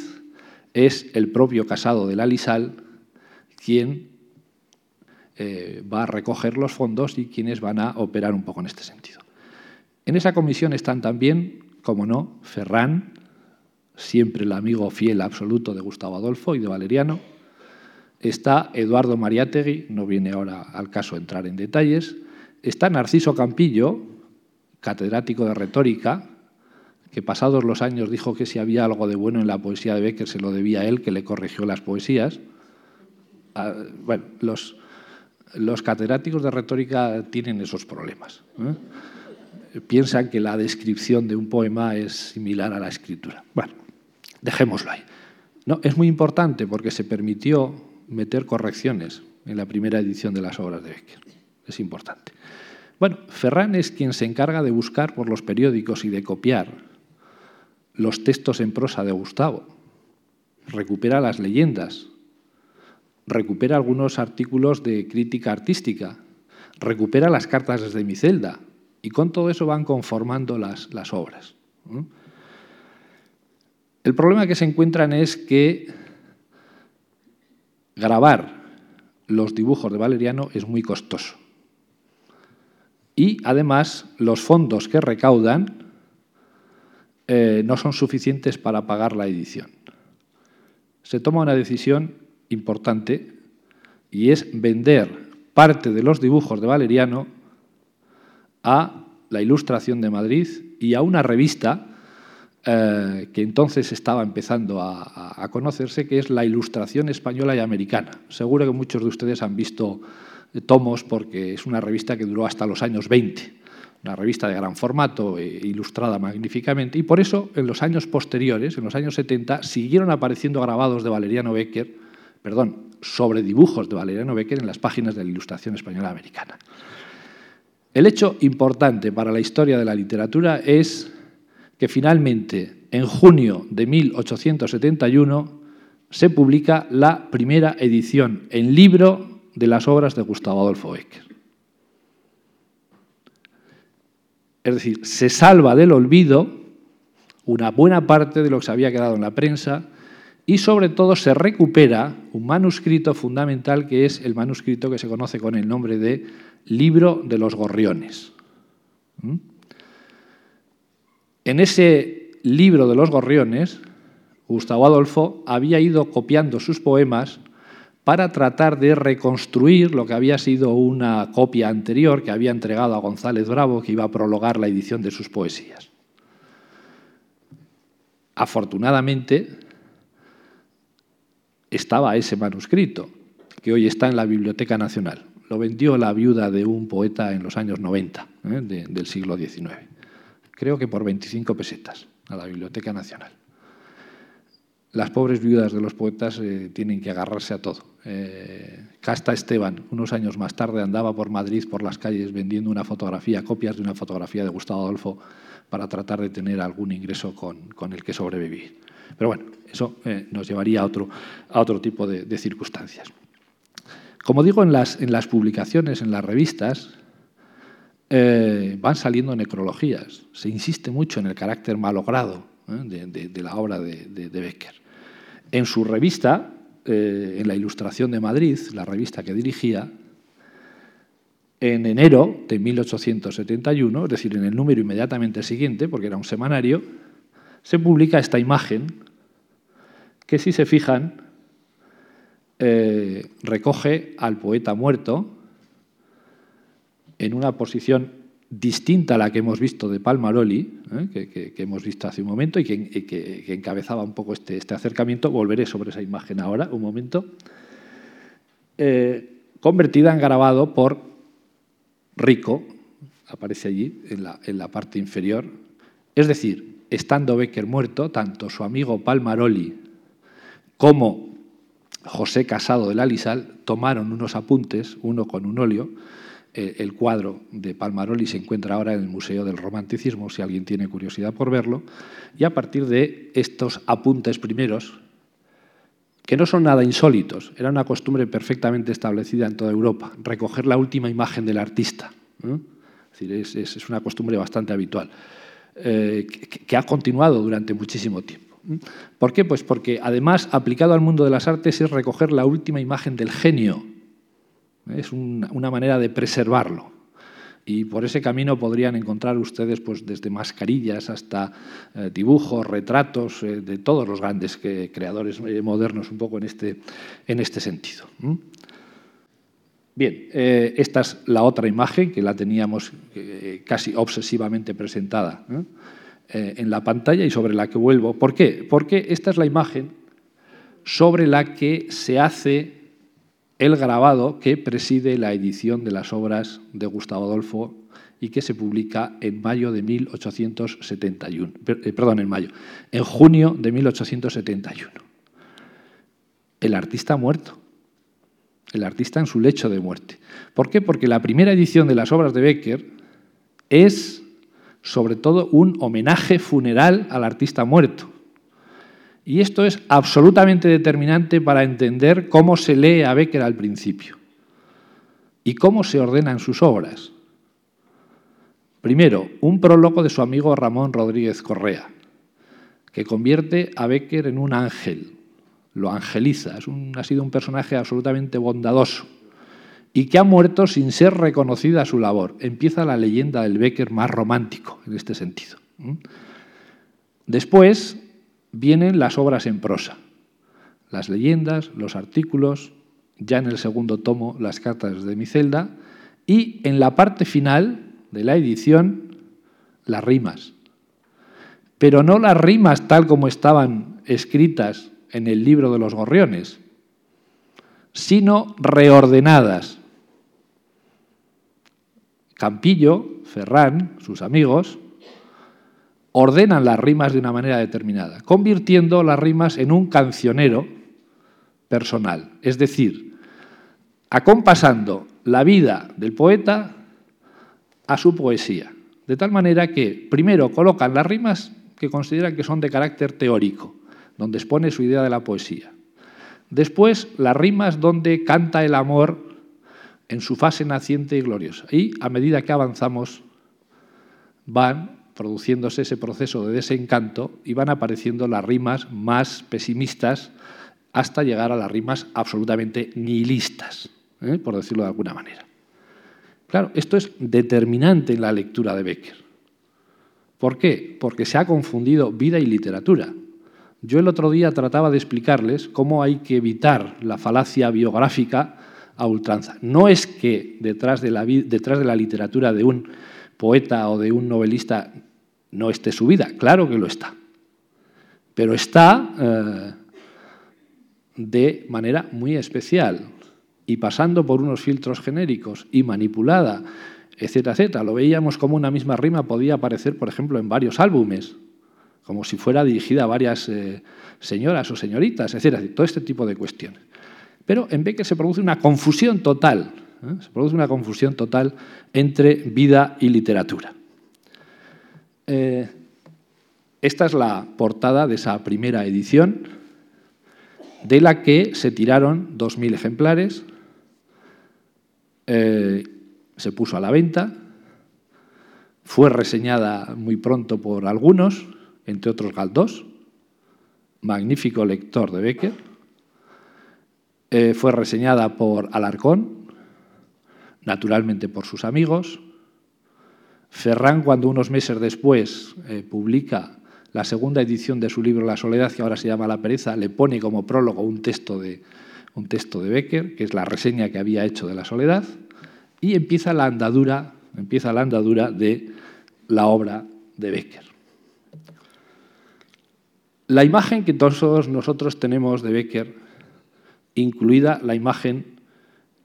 es el propio Casado de la Lisal quien eh, va a recoger los fondos y quienes van a operar un poco en este sentido. En esa comisión están también, como no, Ferrán, siempre el amigo fiel absoluto de Gustavo Adolfo y de Valeriano. Está Eduardo Mariátegui, no viene ahora al caso entrar en detalles. Está Narciso Campillo, catedrático de retórica, que pasados los años dijo que si había algo de bueno en la poesía de Becker se lo debía a él, que le corrigió las poesías. Ah, bueno, los, catedráticos de retórica tienen esos problemas. ¿eh? Piensan que la descripción de un poema es similar a la escritura. Bueno, dejémoslo ahí. No, es muy importante porque se permitió meter correcciones en la primera edición de las obras de Becker. Es importante. Bueno, Ferran es quien se encarga de buscar por los periódicos y de copiar los textos en prosa de Gustavo. Recupera las leyendas, recupera algunos artículos de crítica artística, recupera las cartas desde mi celda y con todo eso van conformando las, las obras. El problema que se encuentran es que grabar los dibujos de Valeriano es muy costoso. Y además los fondos que recaudan eh, no son suficientes para pagar la edición. Se toma una decisión importante y es vender parte de los dibujos de Valeriano a la Ilustración de Madrid y a una revista eh, que entonces estaba empezando a, conocerse, que es la Ilustración Española y Americana. Seguro que muchos de ustedes han visto tomos porque es una revista que duró hasta los años 20, una revista de gran formato, e ilustrada magníficamente, y por eso en los años posteriores, en los años 70, siguieron apareciendo grabados de Valeriano Becker, perdón, sobre dibujos de Valeriano Becker en las páginas de la Ilustración Española Americana. El hecho importante para la historia de la literatura es que finalmente, en junio de 1871, se publica la primera edición en libro de las obras de Gustavo Adolfo Becker. Es decir, se salva del olvido una buena parte de lo que se había quedado en la prensa y sobre todo se recupera un manuscrito fundamental que es el manuscrito que se conoce con el nombre de Libro de los Gorriones. ¿Mm? En ese libro de los gorriones, Gustavo Adolfo había ido copiando sus poemas para tratar de reconstruir lo que había sido una copia anterior que había entregado a González Bravo, que iba a prologar la edición de sus poesías. Afortunadamente, estaba ese manuscrito, que hoy está en la Biblioteca Nacional. Lo vendió la viuda de un poeta en los años 90 ¿eh? del siglo XIX. Creo que por 25 pesetas a la Biblioteca Nacional. Las pobres viudas de los poetas eh, tienen que agarrarse a todo. Eh, Casta Esteban, unos años más tarde, andaba por Madrid, por las calles, vendiendo una fotografía, copias de una fotografía de Gustavo Adolfo, para tratar de tener algún ingreso con el que sobrevivir. Pero bueno, eso eh, nos llevaría a otro, a otro tipo de, circunstancias. Como digo, en las, en las, publicaciones, en las revistas, eh, van saliendo necrologías. Se insiste mucho en el carácter malogrado ¿eh? de, la obra de, Becker. En su revista, en la Ilustración de Madrid, la revista que dirigía, en enero de 1871, es decir, en el número inmediatamente siguiente, porque era un semanario, se publica esta imagen que si se fijan eh, recoge al poeta muerto en una posición distinta a la que hemos visto de Palmaroli, eh, que, hemos visto hace un momento y que, encabezaba un poco este, este, acercamiento. Volveré sobre esa imagen ahora, un momento. Eh, convertida en grabado por Rico, aparece allí en la, en la parte inferior. Es decir, estando Becker muerto, tanto su amigo Palmaroli como José Casado de la Lisal tomaron unos apuntes, uno con un óleo. Eh, el cuadro de Palmaroli se encuentra ahora en el Museo del Romanticismo, si alguien tiene curiosidad por verlo. Y a partir de estos apuntes primeros, que no son nada insólitos, era una costumbre perfectamente establecida en toda Europa, recoger la última imagen del artista. Es, una costumbre bastante habitual, eh, que ha continuado durante muchísimo tiempo. ¿Por qué? Pues porque además, aplicado al mundo de las artes, es recoger la última imagen del genio. Es una manera de preservarlo. Y por ese camino podrían encontrar ustedes pues, desde mascarillas hasta eh, dibujos, retratos eh, de todos los grandes creadores eh, modernos, un poco en este, en este sentido. Bien, esta es la otra imagen que la teníamos casi obsesivamente presentada. En la pantalla y sobre la que vuelvo. ¿Por qué? Porque esta es la imagen sobre la que se hace el grabado que preside la edición de las obras de Gustavo Adolfo y que se publica en mayo de 1871. Eh, perdón, en mayo. En junio de 1871. El artista muerto. El artista en su lecho de muerte. ¿Por qué? Porque la primera edición de las obras de Becker es sobre todo un homenaje funeral al artista muerto. Y esto es absolutamente determinante para entender cómo se lee a Becker al principio y cómo se ordenan sus obras. Primero, un prólogo de su amigo Ramón Rodríguez Correa, que convierte a Becker en un ángel, lo angeliza, ha sido un personaje absolutamente bondadoso y que ha muerto sin ser reconocida su labor. Empieza la leyenda del Becker más romántico en este sentido. Después vienen las obras en prosa, las leyendas, los artículos, ya en el segundo tomo las cartas de mi celda y en la parte final de la edición las rimas. Pero no las rimas tal como estaban escritas en el libro de los gorriones, sino reordenadas, Campillo, Ferrán, sus amigos, ordenan las rimas de una manera determinada, convirtiendo las rimas en un cancionero personal, es decir, acompasando la vida del poeta a su poesía, de tal manera que primero colocan las rimas que consideran que son de carácter teórico, donde expone su idea de la poesía. Después, las rimas donde canta el amor en su fase naciente y gloriosa. Y a medida que avanzamos, van produciéndose ese proceso de desencanto y van apareciendo las rimas más pesimistas hasta llegar a las rimas absolutamente nihilistas, ¿eh? por decirlo de alguna manera. Claro, esto es determinante en la lectura de Becker. ¿Por qué? Porque se ha confundido vida y literatura. Yo el otro día trataba de explicarles cómo hay que evitar la falacia biográfica a ultranza. No es que detrás de la, detrás de la literatura de un poeta o de un novelista no esté su vida, claro que lo está, pero está eh, de manera muy especial y pasando por unos filtros genéricos y manipulada, etcétera, etcétera. Lo veíamos como una misma rima podía aparecer, por ejemplo, en varios álbumes como si fuera dirigida a varias eh, señoras o señoritas, etcétera, todo este tipo de cuestiones. Pero en Becker se produce una confusión total, ¿eh? se produce una confusión total entre vida y literatura. Eh, esta es la portada de esa primera edición, de la que se tiraron 2.000 ejemplares, se puso a la venta, fue reseñada muy pronto por algunos, entre otros Galdós, magnífico lector de Becker. Eh, fue reseñada por Alarcón, naturalmente por sus amigos. Ferrán, cuando unos meses después eh, publica la segunda edición de su libro La soledad, que ahora se llama La pereza, le pone como prólogo un texto de, un texto de Becker, que es la reseña que había hecho de La soledad, y empieza la andadura, empieza la andadura de la obra de Becker. La imagen que todos nosotros tenemos de Becker, incluida la imagen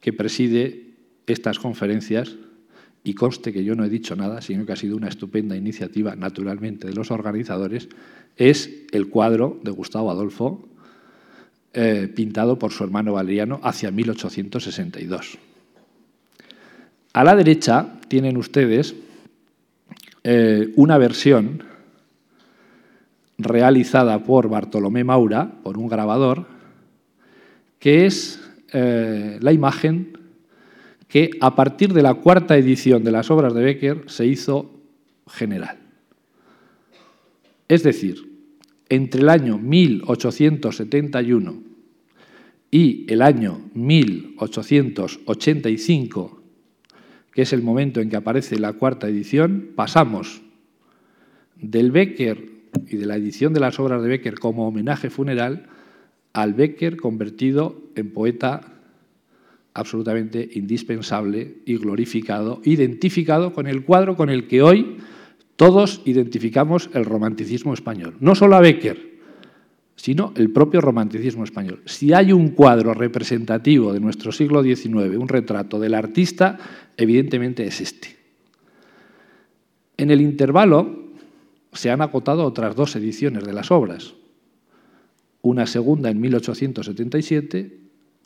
que preside estas conferencias, y conste que yo no he dicho nada, sino que ha sido una estupenda iniciativa, naturalmente, de los organizadores, es el cuadro de Gustavo Adolfo, eh, pintado por su hermano Valeriano hacia 1862. A la derecha tienen ustedes eh, una versión realizada por Bartolomé Maura, por un grabador, que es eh, la imagen que a partir de la cuarta edición de las obras de Becker se hizo general. Es decir, entre el año 1871 y el año 1885, que es el momento en que aparece la cuarta edición, pasamos del Becker y de la edición de las obras de Becker como homenaje funeral al Becker convertido en poeta absolutamente indispensable y glorificado, identificado con el cuadro con el que hoy todos identificamos el romanticismo español. No solo a Becker, sino el propio romanticismo español. Si hay un cuadro representativo de nuestro siglo XIX, un retrato del artista, evidentemente es este. En el intervalo se han acotado otras dos ediciones de las obras, una segunda en 1877,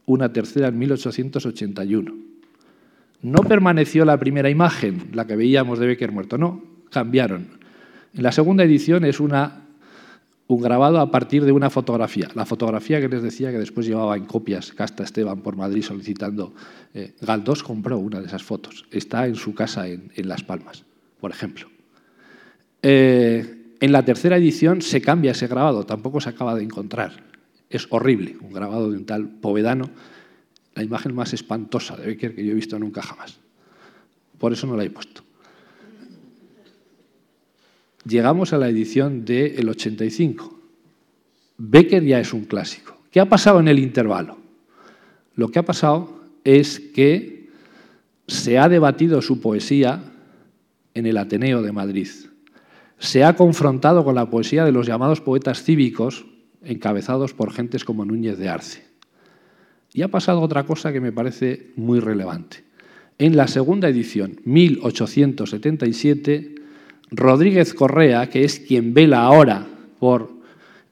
una tercera en 1881. No permaneció la primera imagen, la que veíamos de Becker muerto, no, cambiaron. En la segunda edición es un grabado a partir de una fotografía. La fotografía que les decía que después llevaba en copias Casta Esteban por Madrid solicitando. Eh, Galdós compró una de esas fotos. Está en su casa en Las Palmas, por ejemplo. Eh, en la tercera edición se cambia ese grabado, tampoco se acaba de encontrar. Es horrible, un grabado de un tal Povedano, la imagen más espantosa de Becker que yo he visto nunca jamás. Por eso no la he puesto. Llegamos a la edición del 85. Becker ya es un clásico. ¿Qué ha pasado en el intervalo? Lo que ha pasado es que se ha debatido su poesía en el Ateneo de Madrid se ha confrontado con la poesía de los llamados poetas cívicos, encabezados por gentes como Núñez de Arce. Y ha pasado otra cosa que me parece muy relevante. En la segunda edición, 1877, Rodríguez Correa, que es quien vela ahora por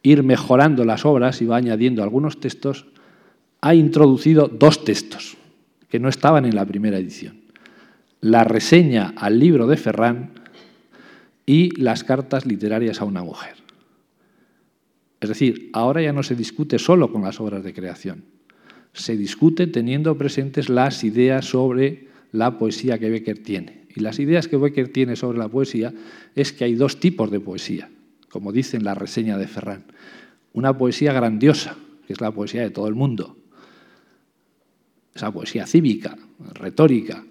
ir mejorando las obras y va añadiendo algunos textos, ha introducido dos textos que no estaban en la primera edición. La reseña al libro de Ferrán y las cartas literarias a una mujer. Es decir, ahora ya no se discute solo con las obras de creación, se discute teniendo presentes las ideas sobre la poesía que Becker tiene. Y las ideas que Becker tiene sobre la poesía es que hay dos tipos de poesía, como dice en la reseña de Ferran. Una poesía grandiosa, que es la poesía de todo el mundo, esa poesía cívica, retórica,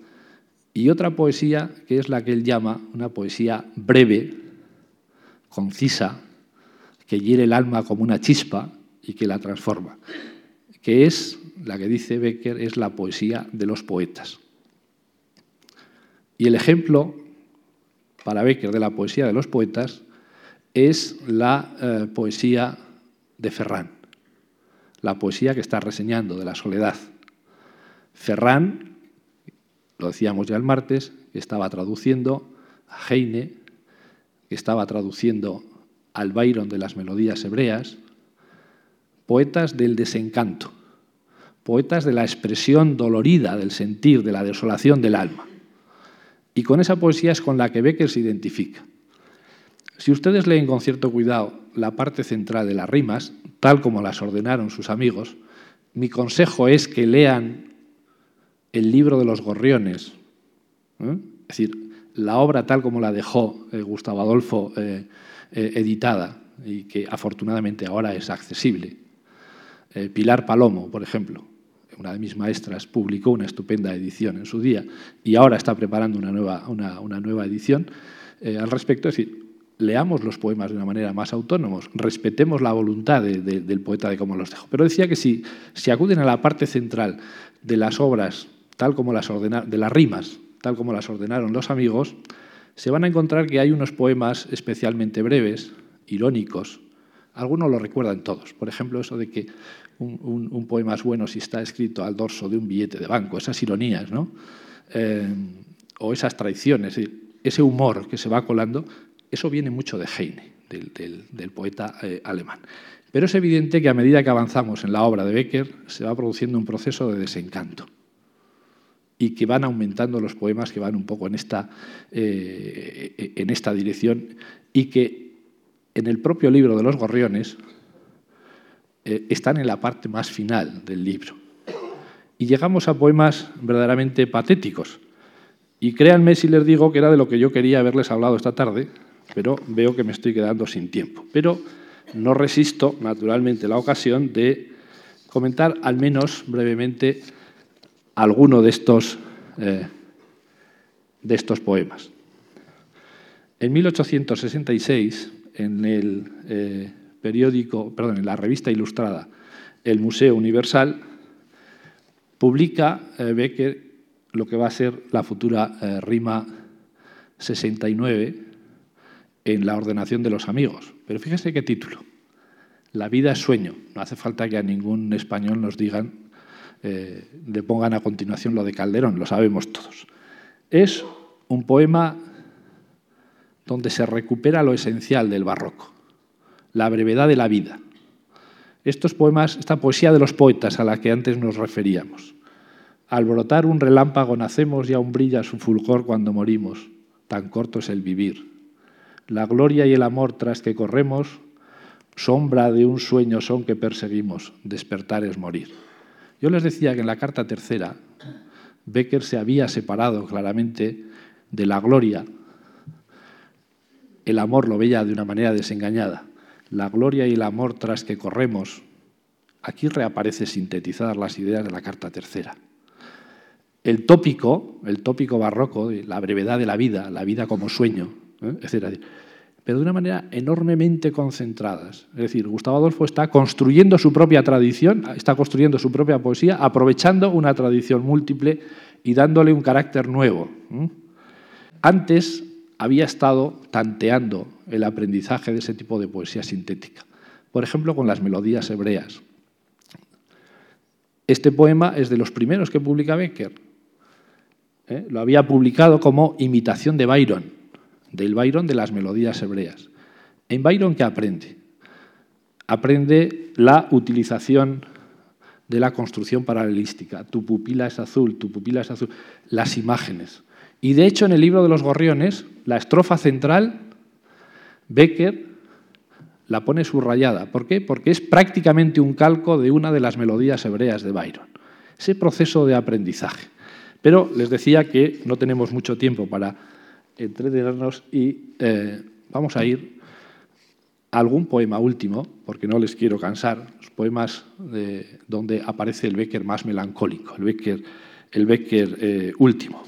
y otra poesía que es la que él llama una poesía breve, concisa, que hiere el alma como una chispa y que la transforma, que es, la que dice Becker, es la poesía de los poetas. Y el ejemplo para Becker de la poesía de los poetas es la eh, poesía de Ferran, la poesía que está reseñando de la soledad. Ferran, lo decíamos ya el martes, estaba traduciendo a Heine, que estaba traduciendo al Byron de las melodías hebreas, poetas del desencanto, poetas de la expresión dolorida del sentir, de la desolación del alma. Y con esa poesía es con la que Becker se identifica. Si ustedes leen con cierto cuidado la parte central de las rimas, tal como las ordenaron sus amigos, mi consejo es que lean el libro de los gorriones, ¿eh? es decir, la obra tal como la dejó eh, Gustavo Adolfo eh, editada y que afortunadamente ahora es accesible. Pilar Palomo, por ejemplo, una de mis maestras, publicó una estupenda edición en su día y ahora está preparando una nueva, una, nueva edición al respecto. Es decir, leamos los poemas de una manera más autónomos, respetemos la voluntad del poeta de cómo los dejo. Pero decía que si, si acuden a la parte central de las obras, tal como las ordenaron, de las rimas, tal como las ordenaron los amigos, se van a encontrar que hay unos poemas especialmente breves, irónicos. Algunos lo recuerdan todos. Por ejemplo, eso de que un, poema es bueno si está escrito al dorso de un billete de banco, esas ironías, ¿no? Eh, o esas traiciones, ese humor que se va colando, eso viene mucho de Heine, del, poeta eh, alemán. Pero es evidente que a medida que avanzamos en la obra de Becker se va produciendo un proceso de desencanto y que van aumentando los poemas que van un poco en esta, eh, en esta dirección y que en el propio libro de los gorriones eh, están en la parte más final del libro. Y llegamos a poemas verdaderamente patéticos. Y créanme si les digo que era de lo que yo quería haberles hablado esta tarde, pero veo que me estoy quedando sin tiempo. Pero no resisto, naturalmente, la ocasión de comentar al menos brevemente alguno de estos, eh, de estos poemas. En 1866, en el eh, periódico, perdón, en la revista ilustrada El Museo Universal, publica eh, Becker lo que va a ser la futura rima 69 en la ordenación de los amigos. Pero fíjese qué título. La vida es sueño. No hace falta que a ningún español nos digan, eh, le pongan a continuación lo de Calderón, lo sabemos todos. Es un poema donde se recupera lo esencial del barroco, la brevedad de la vida. Estos poemas, esta poesía de los poetas a la que antes nos referíamos. Al brotar un relámpago nacemos y aún brilla su fulgor cuando morimos. Tan corto es el vivir. La gloria y el amor tras que corremos, sombra de un sueño son que perseguimos, despertar es morir. Yo les decía que en la carta tercera, Becker se había separado claramente de la gloria. El amor lo veía de una manera desengañada. La gloria y el amor tras que corremos. Aquí reaparece sintetizadas las ideas de la carta tercera. El tópico, el tópico barroco, la brevedad de la vida, la vida como sueño, ¿eh? Pero de una manera enormemente concentradas. Es decir, Gustavo Adolfo está construyendo su propia tradición, está construyendo su propia poesía, aprovechando una tradición múltiple y dándole un carácter nuevo. Antes había estado tanteando el aprendizaje de ese tipo de poesía sintética, por ejemplo, con las melodías hebreas. Este poema es de los primeros que publica Becker. ¿eh? Lo había publicado como imitación de Byron, del Byron de las melodías hebreas. En Byron, ¿qué aprende? Aprende la utilización de la construcción paralelística. Tu pupila es azul, tu pupila es azul. Las imágenes. Y de hecho, en el libro de los gorriones, la estrofa central, Becker la pone subrayada. ¿Por qué? Porque es prácticamente un calco de una de las melodías hebreas de Byron. Ese proceso de aprendizaje. Pero les decía que no tenemos mucho tiempo para entretenernos y eh, vamos a ir a algún poema último, porque no les quiero cansar, los poemas de, donde aparece el Becker más melancólico, el Becker, el Becker eh, último.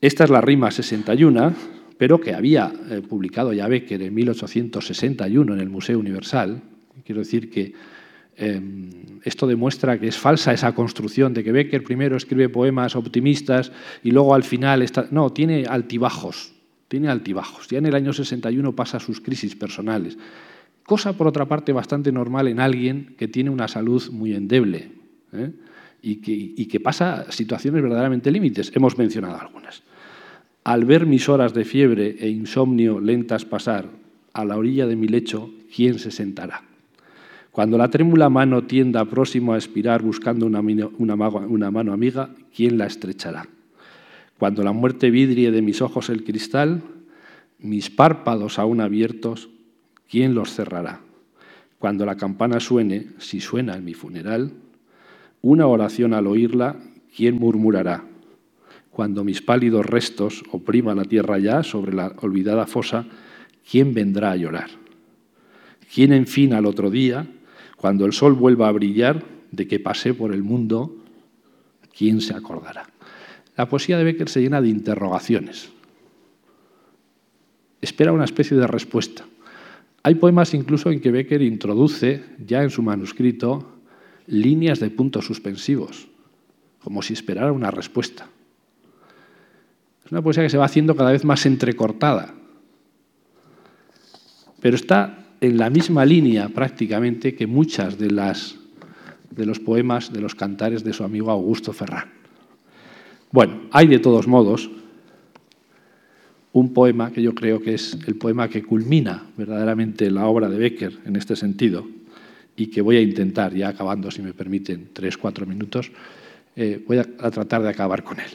Esta es la rima 61, pero que había eh, publicado ya Becker en 1861 en el Museo Universal. Quiero decir que esto demuestra que es falsa esa construcción de que Becker primero escribe poemas optimistas y luego al final está... No, tiene altibajos, tiene altibajos. Ya en el año 61 pasa sus crisis personales. Cosa, por otra parte, bastante normal en alguien que tiene una salud muy endeble ¿eh? y, que, y que pasa situaciones verdaderamente límites. Hemos mencionado algunas. Al ver mis horas de fiebre e insomnio lentas pasar a la orilla de mi lecho, ¿quién se sentará? Cuando la trémula mano tienda próximo a expirar buscando una, mano amiga, ¿quién la estrechará? Cuando la muerte vidrie de mis ojos el cristal, mis párpados aún abiertos, ¿quién los cerrará? Cuando la campana suene, si suena en mi funeral, una oración al oírla, ¿quién murmurará? Cuando mis pálidos restos opriman la tierra ya sobre la olvidada fosa, ¿quién vendrá a llorar? ¿Quién, en fin, al otro día, cuando el sol vuelva a brillar, de que pasé por el mundo, ¿quién se acordará? La poesía de Becker se llena de interrogaciones. Espera una especie de respuesta. Hay poemas incluso en que Becker introduce, ya en su manuscrito, líneas de puntos suspensivos, como si esperara una respuesta. Es una poesía que se va haciendo cada vez más entrecortada, pero está en la misma línea prácticamente que muchas de, las, de los poemas, de los cantares de su amigo Augusto Ferrán. Bueno, hay de todos modos un poema que yo creo que es el poema que culmina verdaderamente la obra de Becker en este sentido y que voy a intentar, ya acabando, si me permiten, tres, cuatro minutos, eh, voy a, tratar de acabar con él.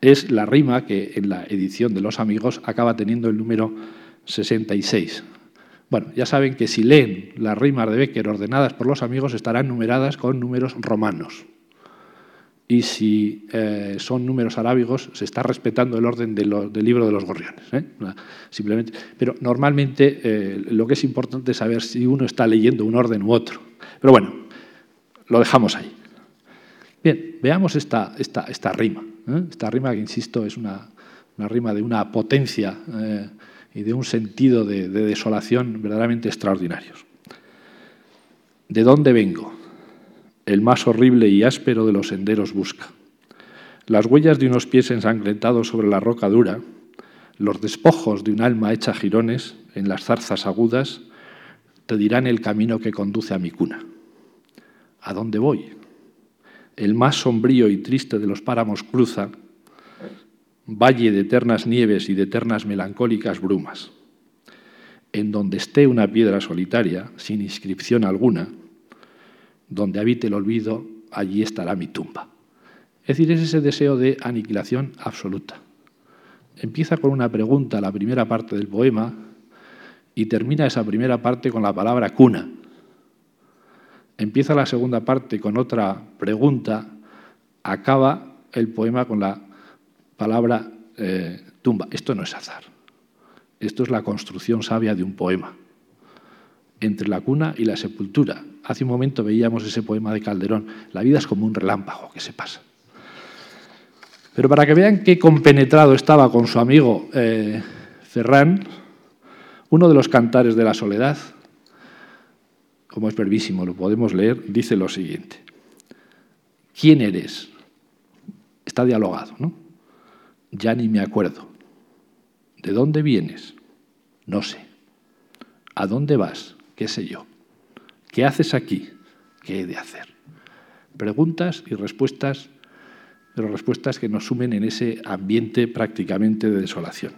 Es la rima que en la edición de Los Amigos acaba teniendo el número 66. Bueno, ya saben que si leen las rimas de Becker ordenadas por los amigos estarán numeradas con números romanos y si eh, son números arábigos, se está respetando el orden del libro de los gorriones. ¿eh? Simplemente, pero normalmente eh, lo que es importante es saber si uno está leyendo un orden u otro. Pero bueno, lo dejamos ahí. Bien, veamos esta, esta, esta rima. Esta rima que, insisto, es una, una rima de una potencia y de un sentido de desolación verdaderamente extraordinarios. ¿De dónde vengo? el más horrible y áspero de los senderos busca. Las huellas de unos pies ensangrentados sobre la roca dura, los despojos de un alma hecha jirones en las zarzas agudas, te dirán el camino que conduce a mi cuna. ¿A dónde voy? El más sombrío y triste de los páramos cruza, valle de eternas nieves y de eternas melancólicas brumas. En donde esté una piedra solitaria, sin inscripción alguna, donde habite el olvido, allí estará mi tumba. Es decir, es ese deseo de aniquilación absoluta. Empieza con una pregunta la primera parte del poema y termina esa primera parte con la palabra cuna. Empieza la segunda parte con otra pregunta, acaba el poema con la palabra eh, tumba. Esto no es azar. Esto es la construcción sabia de un poema. Entre la cuna y la sepultura, Hace un momento veíamos ese poema de Calderón, la vida es como un relámpago que se pasa. Pero para que vean qué compenetrado estaba con su amigo eh, Ferrán, uno de los cantares de la soledad, como es brevísimo, lo podemos leer, dice lo siguiente. ¿Quién eres? Está dialogado, ¿no? Ya ni me acuerdo. ¿De dónde vienes? No sé. ¿A dónde vas? ¿Qué sé yo? ¿Qué haces aquí? ¿Qué he de hacer? Preguntas y respuestas, pero respuestas que nos sumen en ese ambiente prácticamente de desolación.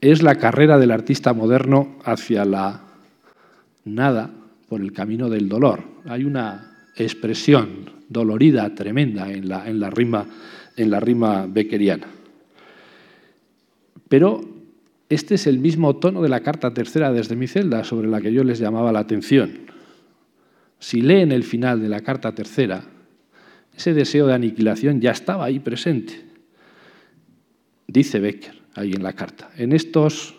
Es la carrera del artista moderno hacia la nada por el camino del dolor. Hay una expresión dolorida, tremenda en la, en la, rima, en la rima beckeriana. Pero este es el mismo tono de la carta tercera desde mi celda sobre la que yo les llamaba la atención. Si leen el final de la carta tercera, ese deseo de aniquilación ya estaba ahí presente. Dice Becker ahí en la carta, en estos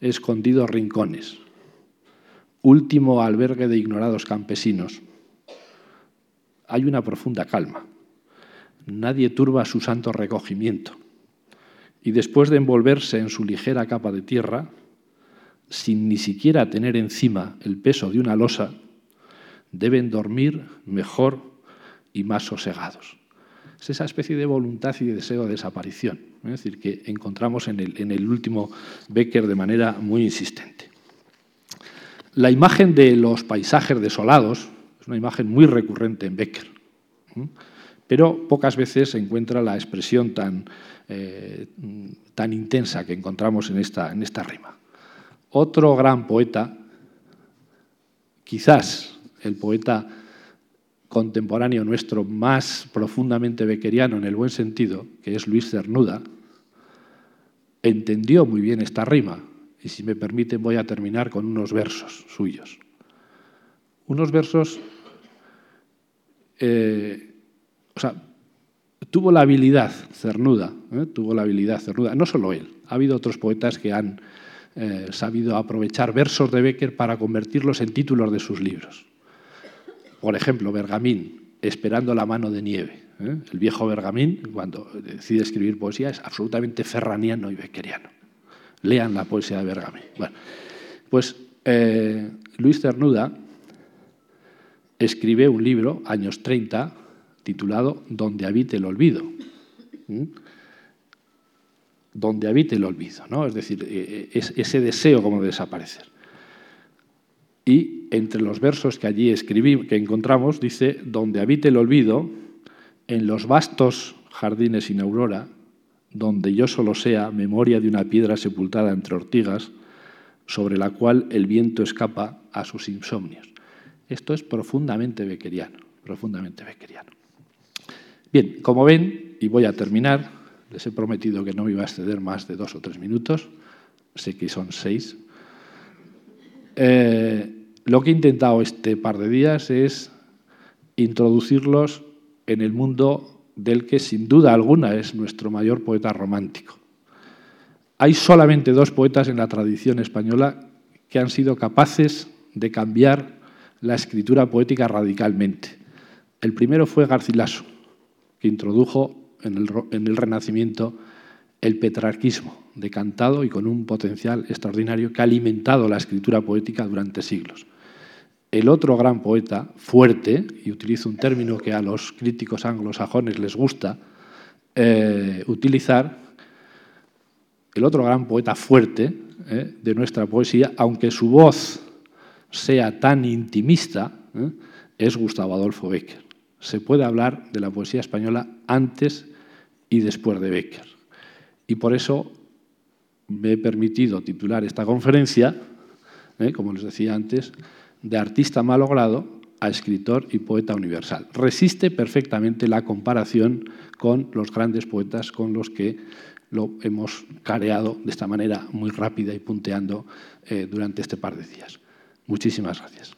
escondidos rincones, último albergue de ignorados campesinos, hay una profunda calma. Nadie turba su santo recogimiento. Y después de envolverse en su ligera capa de tierra, sin ni siquiera tener encima el peso de una losa, deben dormir mejor y más sosegados. Es esa especie de voluntad y de deseo de desaparición, es decir, que encontramos en el, en el último Becker de manera muy insistente. La imagen de los paisajes desolados es una imagen muy recurrente en Becker, pero pocas veces se encuentra la expresión tan, eh, tan intensa que encontramos en esta, en esta rima. Otro gran poeta, quizás el poeta contemporáneo nuestro más profundamente bequeriano en el buen sentido, que es Luis Cernuda, entendió muy bien esta rima. Y si me permiten voy a terminar con unos versos suyos. Unos versos, eh, o sea, tuvo la habilidad Cernuda, ¿eh? tuvo la habilidad Cernuda, no solo él, ha habido otros poetas que han eh, sabido aprovechar versos de Becker para convertirlos en títulos de sus libros. Por ejemplo, Bergamín, Esperando la mano de nieve. ¿eh? El viejo Bergamín, cuando decide escribir poesía, es absolutamente ferraniano y beckeriano. Lean la poesía de Bergamín. Bueno, pues Luis Cernuda escribe un libro, años 30, titulado Donde habite el olvido. Donde habite el olvido, ¿no? Es decir, eh, ese deseo como de desaparecer. Y entre los versos que allí escribí, que encontramos, dice, donde habite el olvido, en los vastos jardines sin aurora, donde yo solo sea memoria de una piedra sepultada entre ortigas, sobre la cual el viento escapa a sus insomnios. Esto es profundamente bequeriano, profundamente bequeriano. Bien, como ven, y voy a terminar, les he prometido que no me iba a exceder más de dos o tres minutos, sé que son seis. Eh, lo que he intentado este par de días es introducirlos en el mundo del que sin duda alguna es nuestro mayor poeta romántico. Hay solamente dos poetas en la tradición española que han sido capaces de cambiar la escritura poética radicalmente. El primero fue Garcilaso, que introdujo en el, en el Renacimiento el petrarquismo, decantado y con un potencial extraordinario que ha alimentado la escritura poética durante siglos. El otro gran poeta, fuerte, y utilizo un término que a los críticos anglosajones les gusta eh, utilizar, el otro gran poeta fuerte eh, de nuestra poesía, aunque su voz sea tan intimista, eh, es Gustavo Adolfo Becker. Se puede hablar de la poesía española antes y después de Becker. Y por eso me he permitido titular esta conferencia, como les decía antes, de artista malogrado a escritor y poeta universal. Resiste perfectamente la comparación con los grandes poetas con los que lo hemos careado de esta manera muy rápida y punteando eh, durante este par de días. Muchísimas gracias.